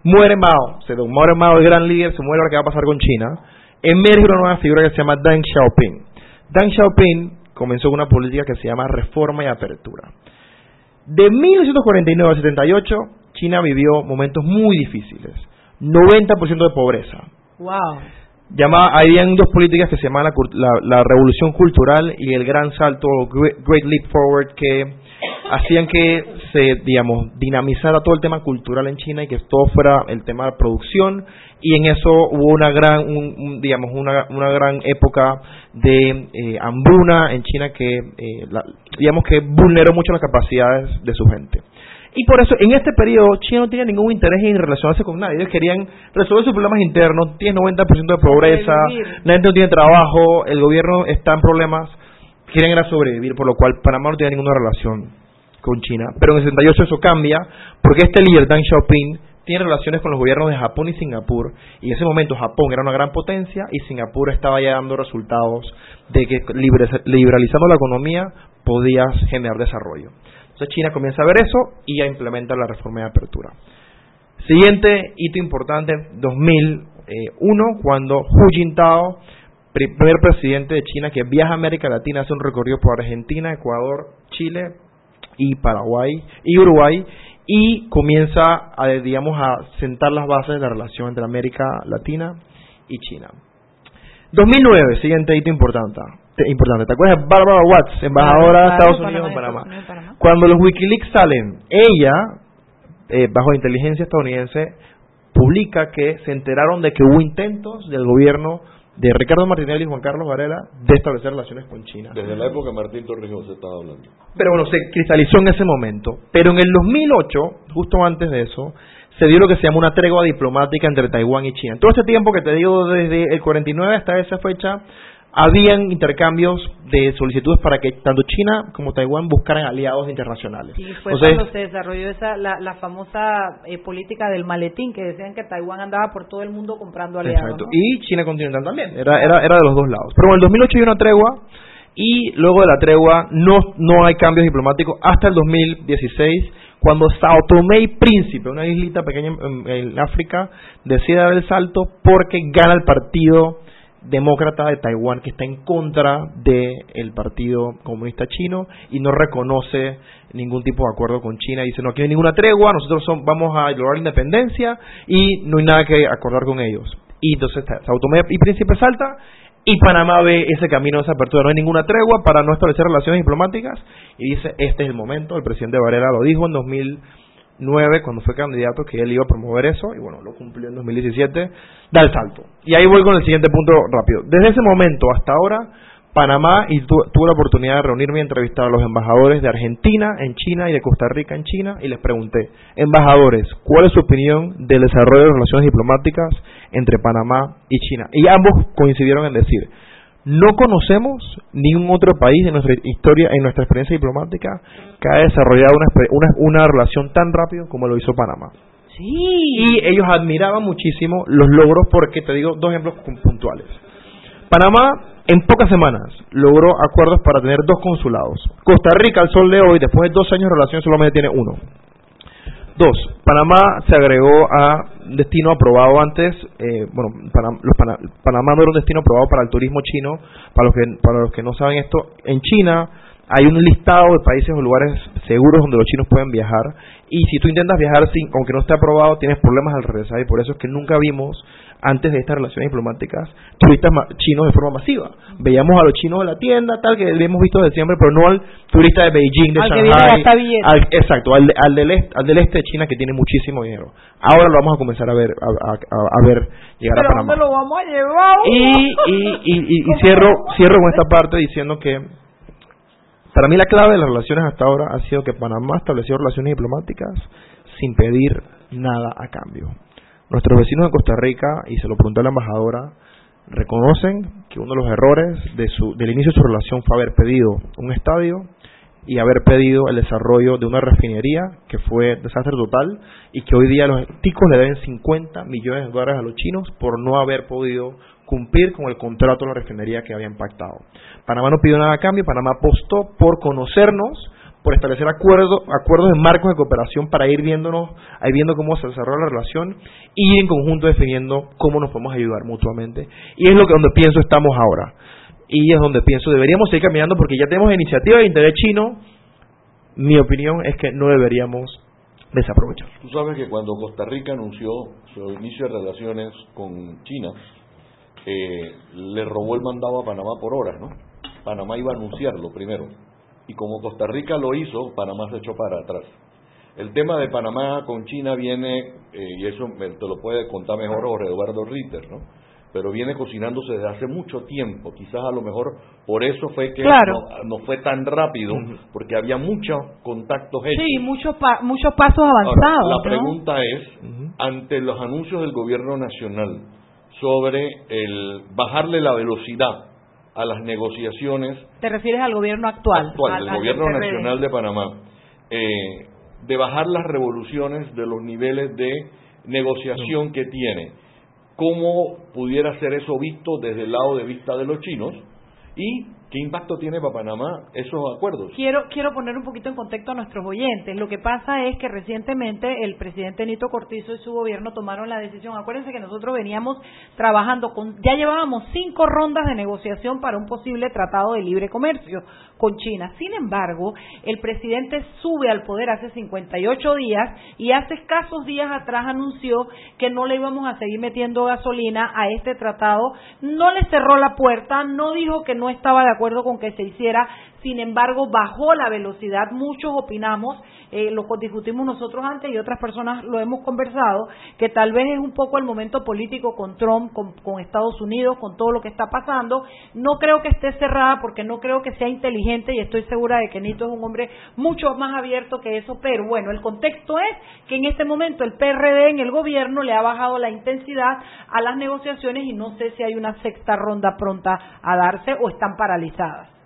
muere Mao, se muere Mao el gran líder, se muere ahora qué va a pasar con China, emerge una nueva figura que se llama Deng Xiaoping. Deng Xiaoping comenzó una política que se llama reforma y apertura. De 1949 a 78, China vivió momentos muy difíciles. 90% de pobreza. Wow. Llama, habían dos políticas que se llaman la, la, revolución cultural y el gran salto, Great Leap Forward, que hacían que se, digamos, dinamizara todo el tema cultural en China y que todo fuera el tema de producción y en eso hubo una gran, digamos, una, una gran época de eh, hambruna en China que, eh, digamos, que vulneró mucho las capacidades de su gente. Y por eso, en este periodo, China no tenía ningún interés en relacionarse con nadie. Ellos querían resolver sus problemas internos, tiene 90% de pobreza, la gente no tiene trabajo, el gobierno está en problemas, quieren era sobrevivir, por lo cual Panamá no tiene ninguna relación con China. Pero en el 68 eso cambia, porque este líder, Deng Xiaoping, tiene relaciones con los gobiernos de Japón y Singapur, y en ese momento Japón era una gran potencia y Singapur estaba ya dando resultados de que liberalizando la economía podías generar desarrollo. Entonces China comienza a ver eso y ya implementa la reforma de apertura. Siguiente hito importante, 2001, cuando Hu Jintao, primer presidente de China que viaja a América Latina, hace un recorrido por Argentina, Ecuador, Chile y Paraguay y Uruguay y comienza a, digamos, a sentar las bases de la relación entre América Latina y China. 2009, siguiente hito importante. importante. ¿Te acuerdas de Barbara Watts, embajadora de Estados Unidos en Panamá? Cuando los Wikileaks salen, ella, eh, bajo inteligencia estadounidense, publica que se enteraron de que hubo intentos del gobierno de Ricardo Martinelli y Juan Carlos Varela de establecer relaciones con China. Desde la época Martín Torrijos se estaba hablando. Pero bueno, se cristalizó en ese momento. Pero en el 2008, justo antes de eso, se dio lo que se llama una tregua diplomática entre Taiwán y China. Todo ese tiempo que te digo, desde el 49 hasta esa fecha, habían intercambios de solicitudes para que tanto China como Taiwán buscaran aliados internacionales. Sí, fue cuando se desarrolló esa, la, famosa eh, política del maletín, que decían que Taiwán andaba por todo el mundo comprando aliados. Exacto. Y China continental también, era, era, era de los dos lados. Pero en el 2008 hay una tregua y luego de la tregua no, no hay cambios diplomáticos hasta el 2016 cuando Sao Tomé y Príncipe, una islita pequeña en, en África, decide dar el salto porque gana el partido demócrata de Taiwán que está en contra del Partido Comunista Chino y no reconoce ningún tipo de acuerdo con China. Dice, no, aquí no hay ninguna tregua, nosotros vamos a lograr la independencia y no hay nada que acordar con ellos. Y entonces Sao Tomé y Príncipe salta y Panamá ve ese camino, esa apertura. No hay ninguna tregua para no establecer relaciones diplomáticas y dice, este es el momento. El presidente Varela lo dijo en 2000 9, cuando fue candidato, que él iba a promover eso, y bueno, lo cumplió en 2017, da el salto. Y ahí voy con el siguiente punto rápido. Desde ese momento hasta ahora, Panamá y tuve la oportunidad de reunirme y entrevistar a los embajadores de Argentina en China y de Costa Rica en China y les pregunté, embajadores, ¿cuál es su opinión del desarrollo de relaciones diplomáticas entre Panamá y China? Y ambos coincidieron en decir, no conocemos ningún otro país en nuestra historia, en nuestra experiencia diplomática, que haya desarrollado una, una, relación tan rápido como lo hizo Panamá. Sí. Y ellos admiraban muchísimo los logros porque, te digo, dos ejemplos puntuales. Panamá, en pocas semanas, logró acuerdos para tener dos consulados. Costa Rica, al sol de hoy, después de dos años de relación, solamente tiene uno. Dos, Panamá se agregó a destino aprobado antes, eh, bueno, Panamá no era un destino aprobado para el turismo chino, para los que, para los que no saben esto, en China hay un listado de países o lugares seguros donde los chinos pueden viajar. Y si tú intentas viajar sin, aunque no esté aprobado, tienes problemas al regresar y por eso es que nunca vimos antes de estas relaciones diplomáticas, turistas chinos de forma masiva. Veíamos a los chinos de la tienda, tal, que hemos visto desde siempre, pero no al turista de Beijing, de Shanghai. Al, exacto, al, al, del este, al del este de China que tiene muchísimo dinero. Ahora lo vamos a comenzar a ver, a, a, ver llegar a Panamá. lo vamos a llevar? Y, y, y, y cierro, cierro con esta parte diciendo que para mí la clave de las relaciones hasta ahora ha sido que Panamá estableció relaciones diplomáticas sin pedir nada a cambio. Nuestros vecinos de Costa Rica, y se lo pregunté a la embajadora, reconocen que uno de los errores de su, del inicio de su relación fue haber pedido un estadio y haber pedido el desarrollo de una refinería que fue desastre total y que hoy día los ticos le deben 50 millones de dólares a los chinos por no haber podido cumplir con el contrato de la refinería que habían pactado. Panamá no pidió nada a cambio, Panamá apostó por conocernos por establecer acuerdos, acuerdos en marcos de cooperación para ir viéndonos, ir viendo cómo se desarrolla la relación y en conjunto definiendo cómo nos podemos ayudar mutuamente. Y es lo que donde pienso estamos ahora. Y es donde pienso deberíamos seguir caminando porque ya tenemos iniciativa de interés chino. Mi opinión es que no deberíamos desaprovechar. Tú sabes que cuando Costa Rica anunció su inicio de relaciones con China, eh, le robó el mandado a Panamá por horas, ¿no? Panamá iba a anunciarlo primero y como Costa Rica lo hizo, Panamá se echó para atrás. El tema de Panamá con China viene, eh, y eso te lo puede contar mejor Jorge Eduardo Ritter, ¿no? Pero viene cocinándose desde hace mucho tiempo. Quizás a lo mejor por eso fue que no, fue tan rápido, porque había muchos contactos hechos. Sí, muchos, muchos pasos avanzados. la pregunta es, ante los anuncios del gobierno nacional sobre el bajarle la velocidad a las negociaciones. ¿Te refieres al gobierno actual? Actual, del gobierno nacional de Panamá. Eh, de bajar las revoluciones de los niveles de negociación que tiene. ¿Cómo pudiera ser eso visto desde el lado de vista de los chinos? Y ¿Qué impacto tiene para Panamá esos acuerdos? Quiero, quiero poner un poquito en contexto a nuestros oyentes. Lo que pasa es que recientemente el presidente Nito Cortizo y su gobierno tomaron la decisión. Acuérdense que nosotros veníamos trabajando con, ya llevábamos cinco rondas de negociación para un posible tratado de libre comercio con China. Sin embargo, el presidente sube al poder hace 58 días y hace escasos días atrás anunció que no le íbamos a seguir metiendo gasolina a este tratado. No le cerró la puerta, no dijo que no estaba de acuerdo con que se hiciera, sin embargo bajó la velocidad, muchos opinamos, eh, lo discutimos nosotros antes y otras personas lo hemos conversado, que tal vez es un poco el momento político con Trump, con, Estados Unidos, con todo lo que está pasando. No creo que esté cerrada porque no creo que sea inteligente y estoy segura de que Nito es un hombre mucho más abierto que eso, pero bueno, el contexto es que en este momento el PRD en el gobierno le ha bajado la intensidad a las negociaciones y no sé si hay una sexta ronda pronta a darse o están paralizadas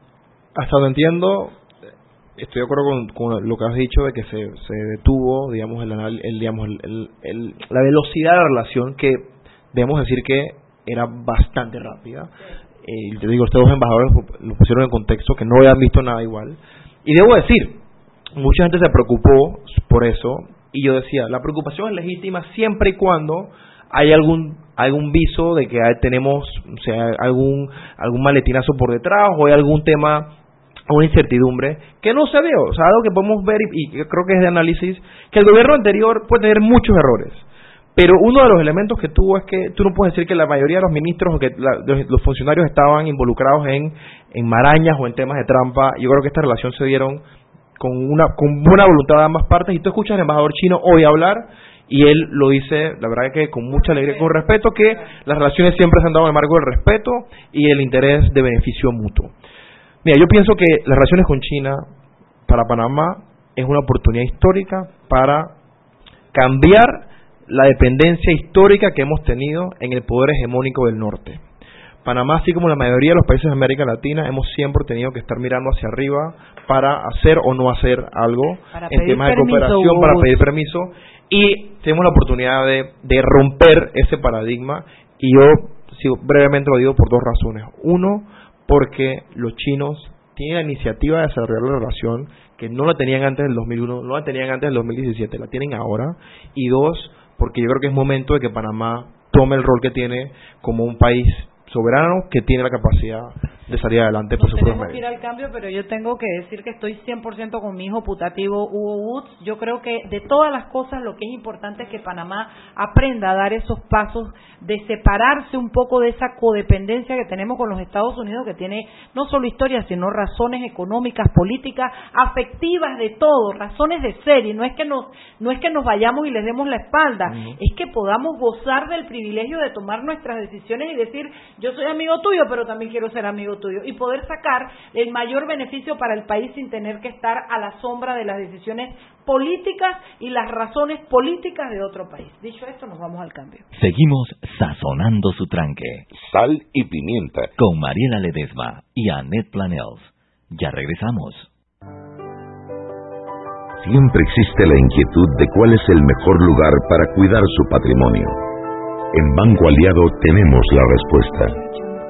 hasta donde entiendo, estoy de acuerdo con, lo que has dicho de que se, se detuvo, digamos, el, el, la velocidad de la relación que debemos decir que era bastante rápida. Eh, te digo, ustedes dos embajadores lo pusieron en contexto que no habían visto nada igual. Y debo decir, mucha gente se preocupó por eso y yo decía, la preocupación es legítima siempre y cuando hay algún algún viso de que tenemos o sea, algún algún maletinazo por detrás o hay algún tema una incertidumbre que no se ve, o sea, algo que podemos ver y, creo que es de análisis, que el gobierno anterior puede tener muchos errores, pero uno de los elementos que tuvo es que tú no puedes decir que la mayoría de los ministros o que los, funcionarios estaban involucrados en, en marañas o en temas de trampa, yo creo que esta relación se dieron con una con buena voluntad de ambas partes. Y tú escuchas al embajador chino hoy hablar y él lo dice, la verdad que con mucha alegría y con respeto, que las relaciones siempre se han dado en el marco del respeto y el interés de beneficio mutuo. Mira, yo pienso que las relaciones con China para Panamá es una oportunidad histórica para cambiar la dependencia histórica que hemos tenido en el poder hegemónico del norte. Panamá, así como la mayoría de los países de América Latina, hemos siempre tenido que estar mirando hacia arriba para hacer o no hacer algo en temas de cooperación, para pedir permiso, y tenemos la oportunidad de, de romper ese paradigma, y yo brevemente lo digo por dos razones. Uno, porque los chinos tienen la iniciativa de desarrollar la relación que no la tenían antes del 2001, no la tenían antes del 2017, la tienen ahora. Y dos, porque yo creo que es momento de que Panamá tome el rol que tiene como un país soberano que tiene la capacidad de salir adelante por su propio medio. ir al cambio, pero yo tengo que decir que estoy 100% con mi hijo putativo Hugo Woods. Yo creo que de todas las cosas lo que es importante es que Panamá aprenda a dar esos pasos de separarse un poco de esa codependencia que tenemos con los Estados Unidos, que tiene no solo historia, sino razones económicas, políticas, afectivas, de todo, razones de serie. No es que nos, no es que nos vayamos y les demos la espalda, es que podamos gozar del privilegio de tomar nuestras decisiones y decir, yo soy amigo tuyo, pero también quiero ser amigo tuyo y poder sacar el mayor beneficio para el país sin tener que estar a la sombra de las decisiones políticas y las razones políticas de otro país. Dicho esto, nos vamos al cambio. Seguimos sazonando su tranque. Sal y pimienta. Con Mariela Ledesma y Annette Planels. Ya regresamos. Siempre existe la inquietud de cuál es el mejor lugar para cuidar su patrimonio. En Banco Aliado tenemos la respuesta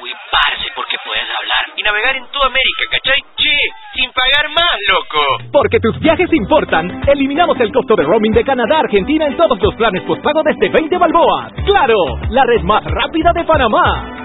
Uy, parce, porque puedes hablar y navegar en toda América, ¿cachai? Che, sin pagar más, loco. Porque tus viajes importan, eliminamos el costo de roaming de Canadá a Argentina en todos los planes postpago desde 20 balboas. ¡Claro! La red más rápida de Panamá.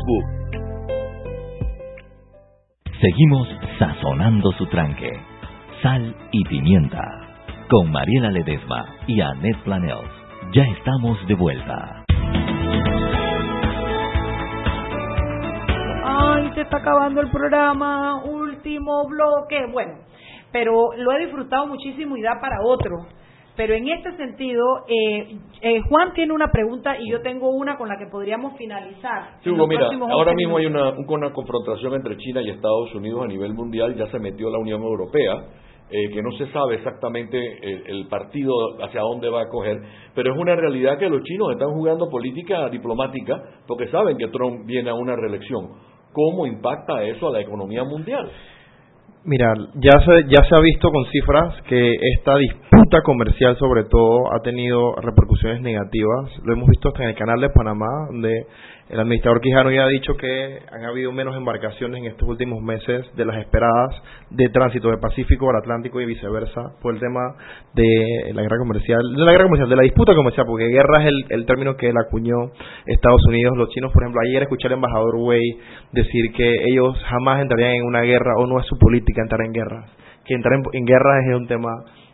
Facebook. Seguimos sazonando su tranque. Sal y pimienta. Con Mariela Ledesma y Annette Planels. Ya estamos de vuelta. Ay, se está acabando el programa. Último bloque. Bueno, pero lo he disfrutado muchísimo y da para otro. Pero en este sentido, eh, eh, Juan tiene una pregunta y yo tengo una con la que podríamos finalizar. Sí, Hugo, mira, ahora mismo hay una, una confrontación entre China y Estados Unidos a nivel mundial, ya se metió la Unión Europea. Eh, que no se sabe exactamente el, partido hacia dónde va a coger, pero es una realidad que los chinos están jugando política diplomática porque saben que Trump viene a una reelección. ¿Cómo impacta eso a la economía mundial? Mira, ya se, ya se ha visto con cifras que esta disputa comercial sobre todo ha tenido repercusiones negativas. Lo hemos visto hasta en el canal de Panamá, donde el administrador Quijano ya ha dicho que han habido menos embarcaciones en estos últimos meses de las esperadas de tránsito de Pacífico al Atlántico y viceversa por el tema de la guerra comercial, de la guerra comercial, de la disputa comercial, porque guerra es el, término que él acuñó Estados Unidos. Los chinos, por ejemplo, ayer escuché al embajador Wei decir que ellos jamás entrarían en una guerra o no es su política entrar en guerra, que entrar en, en guerra es un tema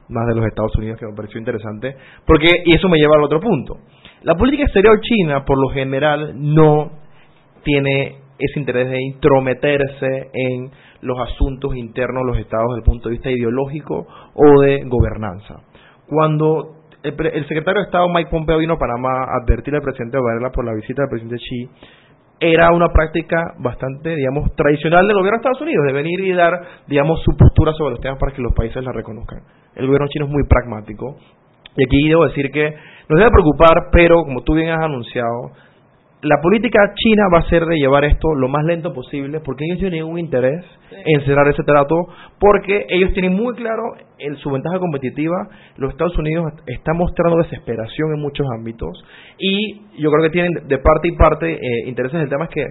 más de los Estados Unidos, que me pareció interesante, porque, y eso me lleva al otro punto. La política exterior china, por lo general, no tiene ese interés de intrometerse en los asuntos internos de los estados desde el punto de vista ideológico o de gobernanza. Cuando el, secretario de Estado Mike Pompeo vino a Panamá a advertir al presidente Varela por la visita del presidente Xi, era una práctica bastante, digamos, tradicional del gobierno de Estados Unidos, de venir y dar, digamos, su postura sobre los temas para que los países la reconozcan. El gobierno chino es muy pragmático. Y aquí debo decir que nos debe preocupar, pero como tú bien has anunciado, la política china va a ser de llevar esto lo más lento posible porque ellos tienen un interés en cerrar ese trato porque ellos tienen muy claro el, su ventaja competitiva. Los Estados Unidos están mostrando desesperación en muchos ámbitos y yo creo que tienen de parte y parte eh, intereses. El tema es que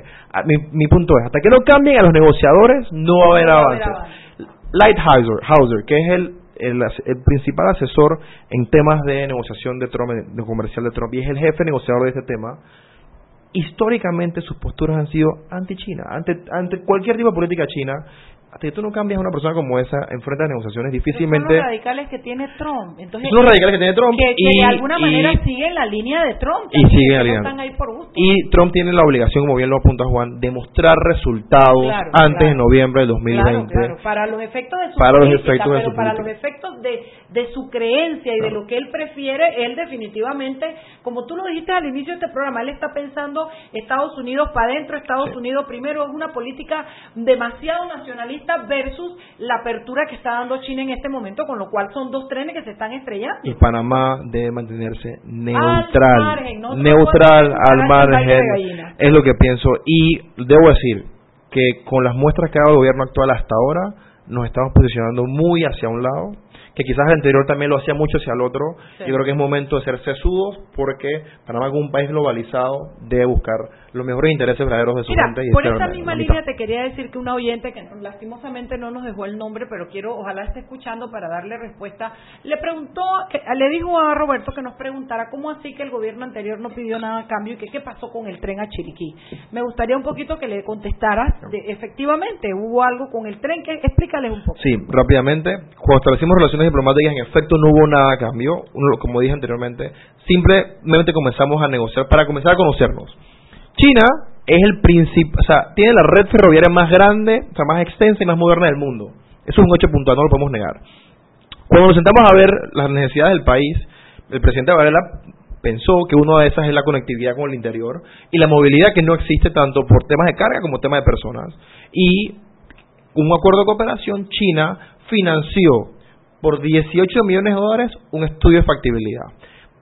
mi, mi, punto es, hasta que no cambien a los negociadores no va a haber avances. Lighthouser, que es el el, el, principal asesor en temas de negociación de Trump, de comercial de Trump, y es el jefe negociador de este tema, históricamente sus posturas han sido anti-China, ante, ante cualquier tipo de política china, que tú no cambias a una persona como esa en frente a negociaciones difícilmente son los radicales que tiene Trump. Entonces son los radicales que tiene Trump que, y, de alguna manera siguen la línea de Trump y siguen la línea y Trump tiene la obligación como bien lo apunta Juan de mostrar resultados antes de noviembre del 2020 claro, para los efectos de su para los efectos de para los efectos de, de su creencia y de lo que él prefiere él definitivamente como tú lo dijiste al inicio de este programa él está pensando Estados Unidos para adentro Estados Unidos primero es una política demasiado nacionalista versus la apertura que está dando China en este momento, con lo cual son dos trenes que se están estrellando. Y Panamá debe mantenerse neutral, neutral al margen, es lo que pienso. Y debo decir que con las muestras que ha dado el gobierno actual hasta ahora, nos estamos posicionando muy hacia un lado que quizás el anterior también lo hacía mucho hacia el otro. Yo creo que es momento de ser sesudos porque Panamá como un país globalizado debe buscar los mejores intereses verdaderos de su gente. Y por esa misma línea te quería decir que un oyente que lastimosamente no nos dejó el nombre, pero quiero, ojalá esté escuchando para darle respuesta, le preguntó, le dijo a Roberto que nos preguntara cómo así que el gobierno anterior no pidió nada a cambio y que qué pasó con el tren a Chiriquí. Me gustaría un poquito que le contestaras, de, efectivamente, hubo algo con el tren, que explícales un poco. Sí, rápidamente, cuando establecimos relaciones diplomáticas, en efecto no hubo nada a cambio, como dije anteriormente, simplemente comenzamos a negociar para comenzar a conocernos. China es el principio, o sea, tiene la red ferroviaria más grande, o sea, más extensa y más moderna del mundo. Eso es un hecho puntual, no lo podemos negar. Cuando nos sentamos a ver las necesidades del país, el presidente Varela pensó que una de esas es la conectividad con el interior y la movilidad que no existe tanto por temas de carga como temas de personas. Y un acuerdo de cooperación, China financió por 18 millones de dólares un estudio de factibilidad.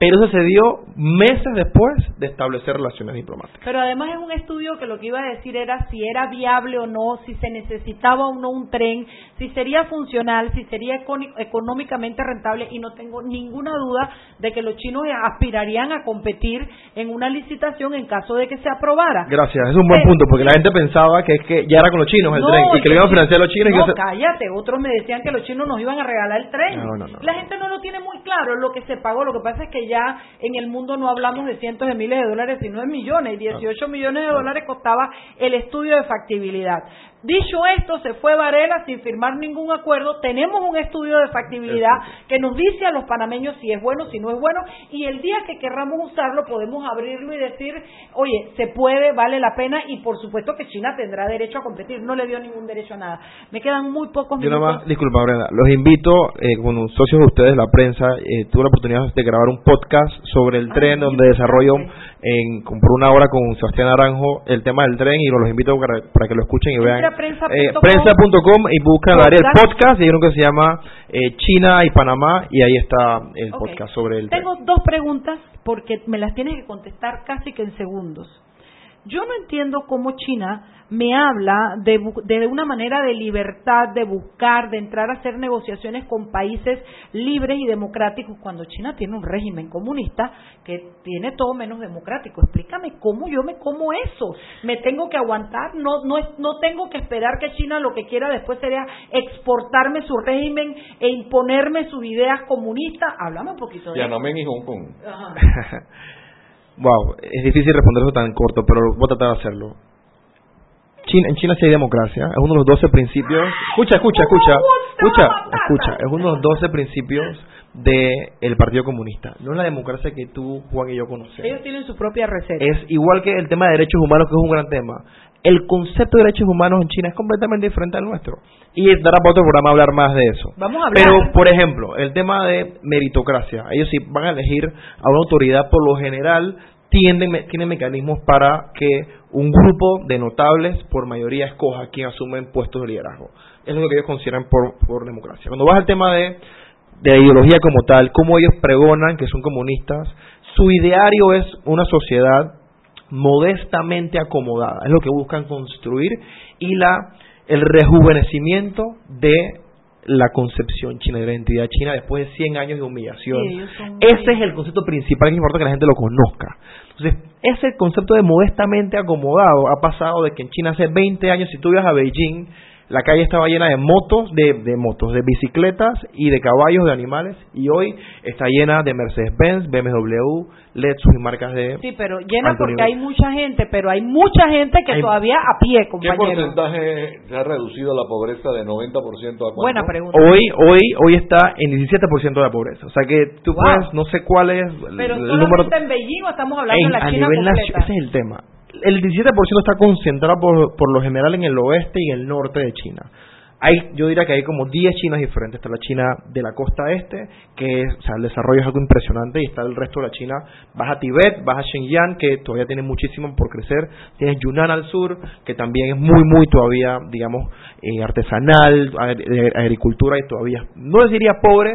Pero eso se dio meses después de establecer relaciones diplomáticas. Pero además es un estudio que lo que iba a decir era si era viable o no, si se necesitaba o no un tren, si sería funcional, si sería económicamente rentable y no tengo ninguna duda de que los chinos aspirarían a competir en una licitación en caso de que se aprobara. Gracias, es un buen punto porque la gente pensaba que es que ya era con los chinos el tren y que lo iban a financiar los chinos. No, cállate, otros me decían que los chinos nos iban a regalar el tren. la gente no lo tiene muy claro lo que se pagó, lo que pasa es que ya ya en el mundo no hablamos de cientos de miles de dólares, sino de millones. 18 millones de dólares costaba el estudio de factibilidad. Dicho esto, se fue Varela sin firmar ningún acuerdo. Tenemos un estudio de factibilidad que nos dice a los panameños si es bueno, si no es bueno, y el día que querramos usarlo podemos abrirlo y decir, oye, se puede, vale la pena, y por supuesto que China tendrá derecho a competir. No le dio ningún derecho a nada. Me quedan muy pocos minutos. Yo nomás, disculpa, Brenda, los invito, eh, con socios de ustedes, la prensa, eh, tuve la oportunidad de grabar un podcast sobre el ah, tren, donde desarrollo en, por una hora con Sebastián Aranjo el tema del tren, y los invito para, para que lo escuchen y vean prensa.com eh, y buscan el podcast. y creo que se llama eh, China y Panamá y ahí está el podcast sobre el Tengo dos preguntas porque me las tienes que contestar casi que en segundos. Yo no entiendo cómo China me habla de, de, una manera de libertad, de buscar, de entrar a hacer negociaciones con países libres y democráticos cuando China tiene un régimen comunista que tiene todo menos democrático. Explícame cómo yo me como eso. Me tengo que aguantar, no, no, no tengo que esperar que China lo que quiera después sería exportarme su régimen e imponerme sus ideas comunistas. Háblame un poquito de eso. y Hong Kong. wow, es difícil responder eso tan corto, pero voy a tratar de hacerlo en China sí hay democracia, es uno de los 12 principios. Escucha, escucha, escucha. escucha, escucha, es uno de los 12 principios del Partido Comunista. No es la democracia que tú, Juan y yo conocemos. Ellos tienen su propia receta. Es igual que el tema de derechos humanos, que es un gran tema. El concepto de derechos humanos en China es completamente diferente al nuestro. Y dará para otro programa hablar más de eso. Vamos a hablar. Pero, por ejemplo, el tema de meritocracia. Ellos sí van a elegir a una autoridad, por lo general, tienden, tienen mecanismos para que un grupo de notables, por mayoría, escoja quien asume puestos de liderazgo. Eso es lo que ellos consideran por, por democracia. Cuando vas al tema de, de la ideología como tal, cómo ellos pregonan que son comunistas, su ideario es una sociedad modestamente acomodada, es lo que buscan construir y la el rejuvenecimiento de la concepción china, de la identidad china después de 100 años de humillación. Sí, Ese es el concepto principal que importa que la gente lo conozca. Entonces, ese concepto de modestamente acomodado ha pasado de que en China hace 20 años, si tú ibas a Beijing, la calle estaba llena de motos, de, de motos, de bicicletas y de caballos, de animales, y hoy está llena de Mercedes-Benz, BMW, Lexus y marcas de Sí, pero llena porque nivel. hay mucha gente, pero hay mucha gente que Hay- todavía a pie, ¿Qué compañero. porcentaje se ha reducido la pobreza de 90% a cuánto? Buena pregunta. Hoy, hoy, hoy está en 17% de la pobreza. O sea que tú Wow. puedes, no sé cuál es el, Pero el solamente número. en Beijing o estamos hablando En- de la a China nivel completa. ese es el tema. El 17% está concentrado por, por lo general en el oeste y el norte de China. Hay, yo diría que hay como 10 Chinas diferentes. Está la China de la costa este, que o el desarrollo es algo impresionante, y está el resto de la China. Vas a Tibet, vas a Xinjiang, que todavía tiene muchísimo por crecer. Tienes Yunnan al sur, que también es muy, muy todavía, digamos, eh, artesanal, de agricultura y todavía, no diría pobre,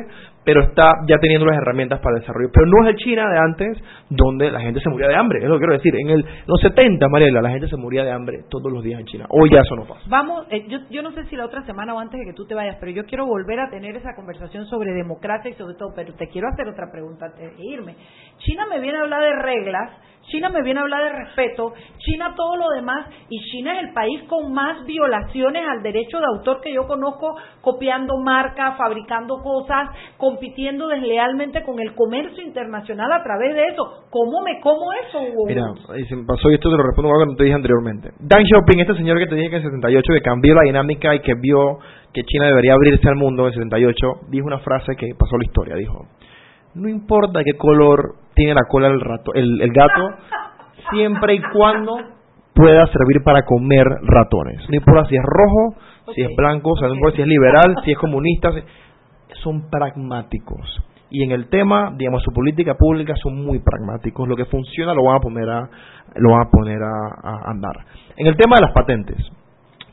pero está ya teniendo las herramientas para el desarrollo. Pero no es el China de antes, donde la gente se moría de hambre. Es quiero decir. En el, los 70, Mariela, la gente se moría de hambre todos los días en China. Hoy ya eso no pasa. Vamos, eh, yo, yo no sé si la otra semana o antes de que tú te vayas, pero yo quiero volver a tener esa conversación sobre democracia y sobre todo, pero te quiero hacer otra pregunta antes de irme. China me viene a hablar de reglas, China me viene a hablar de respeto, China todo lo demás, y China es el país con más violaciones al derecho de autor que yo conozco, copiando marcas, fabricando cosas, compitiendo deslealmente con el comercio internacional a través de eso. ¿Cómo me como eso, Hugo? Mira, se me pasó y esto te lo respondo algo que te dije anteriormente. Dan Xiaoping, este señor que te dije que en 78 que cambió la dinámica y que vio que China debería abrirse al mundo en 78, dijo una frase que pasó la historia. Dijo, no importa qué color tiene la cola el, rato, el, el gato, siempre y cuando pueda servir para comer ratones. No importa si es rojo, si es blanco, o sea, no importa si es liberal, si es comunista, si- son pragmáticos. Y en el tema, digamos, su política pública son muy pragmáticos. Lo que funciona lo van a poner a, lo van a poner a, a andar. En el tema de las patentes,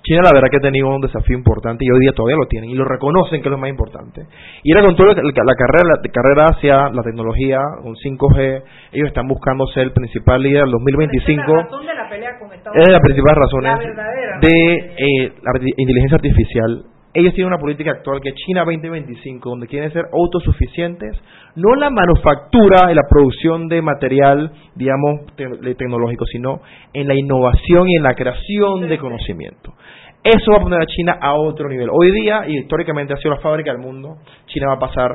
China la verdad que ha tenido un desafío importante y hoy día todavía lo tienen y lo reconocen que es lo más importante. Y era con toda la, la carrera, la carrera hacia la tecnología, con 5G, ellos están buscando ser el principal líder del 2025. La razón de la pelea con Estados Es Unidos. razones La verdadera. de eh, la inteligencia artificial. Ellos tienen una política actual que es China 2025, donde quieren ser autosuficientes, no en la manufactura y la producción de material, digamos, tecnológico, sino en la innovación y en la creación de conocimiento. Eso va a poner a China a otro nivel. Hoy día, y históricamente ha sido la fábrica del mundo, China va a pasar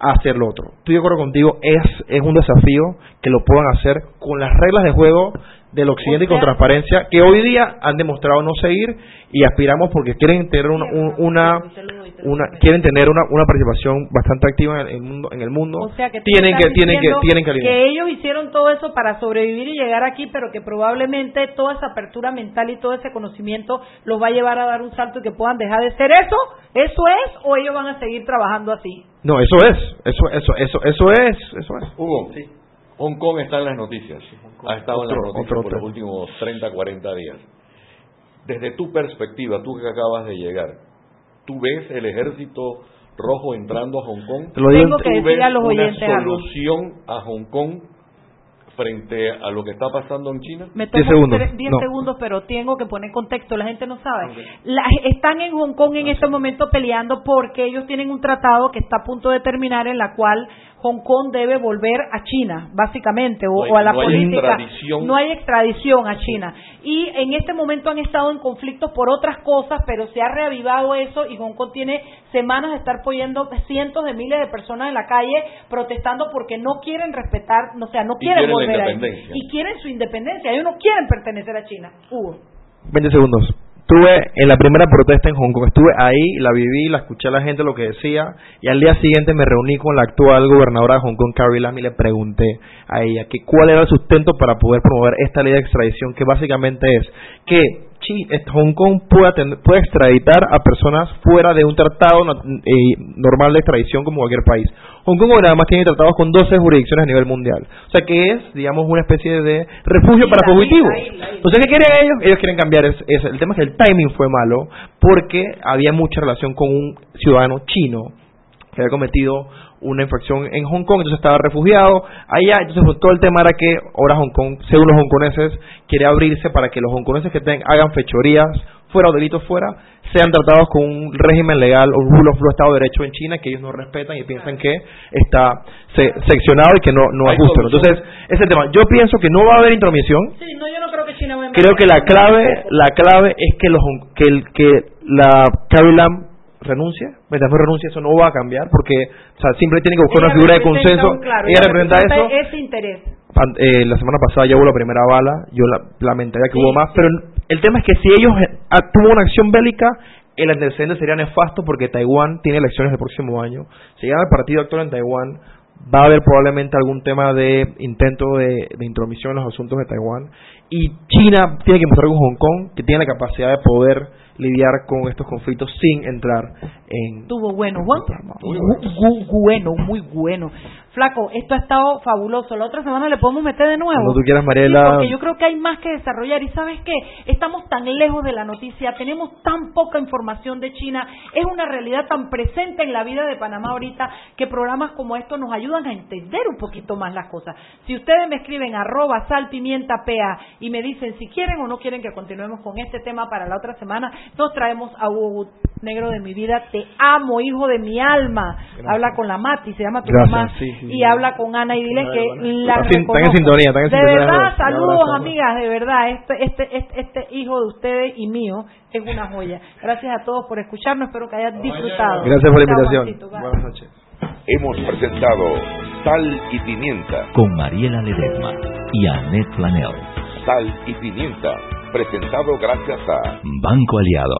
a hacer lo otro. Estoy de acuerdo contigo, es un desafío que lo puedan hacer con las reglas de juego del occidente y con transparencia que hoy día han demostrado no seguir y aspiramos porque quieren tener una, un- una, una- quieren tener una, una participación bastante activa en el mundo en el mundo O sea que tienen que tienen que tienen que alinear. que ellos hicieron todo eso para sobrevivir y llegar aquí, pero que probablemente toda esa apertura mental y todo ese conocimiento los va a llevar a dar un salto y que puedan dejar de ser eso. ¿Eso es o ellos van a seguir trabajando así? no eso es eso eso eso eso es eso es Hugo, Hong Kong está en las noticias. Ha estado en las noticias otro por los últimos 30, 40 días. Desde tu perspectiva, tú que acabas de llegar, ¿tú ves el ejército rojo entrando a Hong Kong? Te lo digo Tengo que ¿Tú decirle ves a los una oyentes algo. solución a Hong Kong frente a lo que está pasando en China? Me segundos. No. segundos, pero tengo que poner contexto, la gente no sabe. La- están en Hong Kong en este momento peleando porque ellos tienen un tratado que está a punto de terminar en la cual Hong Kong debe volver a China, básicamente, o, No hay- o a la no hay política. extradición. No hay extradición a China. Y en este momento han estado en conflictos por otras cosas, pero se ha reavivado eso y Hong Kong tiene semanas de estar poniendo cientos de miles de personas en la calle protestando porque no quieren respetar, o sea, no quieren volver a y quieren su independencia. Ellos no quieren pertenecer a China. Hugo. 20 segundos Estuve en la primera protesta en Hong Kong, estuve ahí, la viví, la escuché a la gente lo que decía y al día siguiente me reuní con la actual gobernadora de Hong Kong, Carrie Lam, y le pregunté a ella que cuál era el sustento para poder promover esta ley de extradición que básicamente es que Hong Kong puede, puede extraditar a personas fuera de un tratado eh, normal de extradición como cualquier país. Hong Kong además tiene tratados con 12 jurisdicciones a nivel mundial. O sea que es, digamos, una especie de refugio para fugitivos. Entonces, ¿qué quieren ellos? Ellos quieren cambiar. Es, el tema es que el timing fue malo porque había mucha relación con un ciudadano chino que había cometido una infección en Hong Kong, entonces estaba refugiado allá, entonces pues, todo el tema era que ahora Hong Kong, según los hongkoneses, quiere abrirse para que los hongkoneses que tengan, hagan fechorías fuera o delitos fuera, sean tratados con un régimen legal o un rule of Estado de Derecho en China que ellos no respetan y piensan que está seccionado y que no, no es justo. Entonces, ese tema, yo pienso que no va a haber intromisión. Sí, no, yo no creo que China Creo que la clave, la clave es que los que el que la Carrie renuncia, mientras no renuncia eso no va a cambiar porque o sea, siempre tiene que buscar una figura de consenso. ella, representa, eso. Ese interés. Eh, la semana pasada ya hubo la primera bala, yo la, lamentaría que hubo más, pero el tema es que si ellos eh, tuvo una acción bélica, el antecedente sería nefasto porque Taiwán tiene elecciones el próximo año. Si llega el partido actual en Taiwán, va a haber probablemente algún tema de intento de, de, intromisión en los asuntos de Taiwán. Y China tiene que mostrar con Hong Kong que tiene la capacidad de poder lidiar con estos conflictos sin entrar en... Estuvo bueno, Juan. bueno, muy bueno. Flaco, esto ha estado fabuloso. La otra semana le podemos meter de nuevo. Como tú quieras, Mariela. porque yo creo que hay más que desarrollar. Y sabes qué, estamos tan lejos de la noticia, tenemos tan poca información de China, es una realidad tan presente en la vida de Panamá ahorita que programas como estos nos ayudan a entender un poquito más las cosas. Si ustedes me escriben arroba sal pimienta y me dicen si quieren o no quieren que continuemos con este tema para la otra semana, nos traemos a Hugo Negro de mi vida. Te amo, hijo de mi alma. Habla con la Mati, se llama tu mamá y habla con Ana y dile que la están en sintonía, están en de verdad, saludos amigas, de verdad, este, este, este, este, hijo de ustedes y mío es una joya. Gracias a todos por escucharnos, espero que hayan disfrutado. Gracias por la invitación. Buenas noches. Hemos presentado Sal y Pimienta con Mariela Ledesma y Annette Planel. Sal y Pimienta, presentado gracias a Banco Aliado.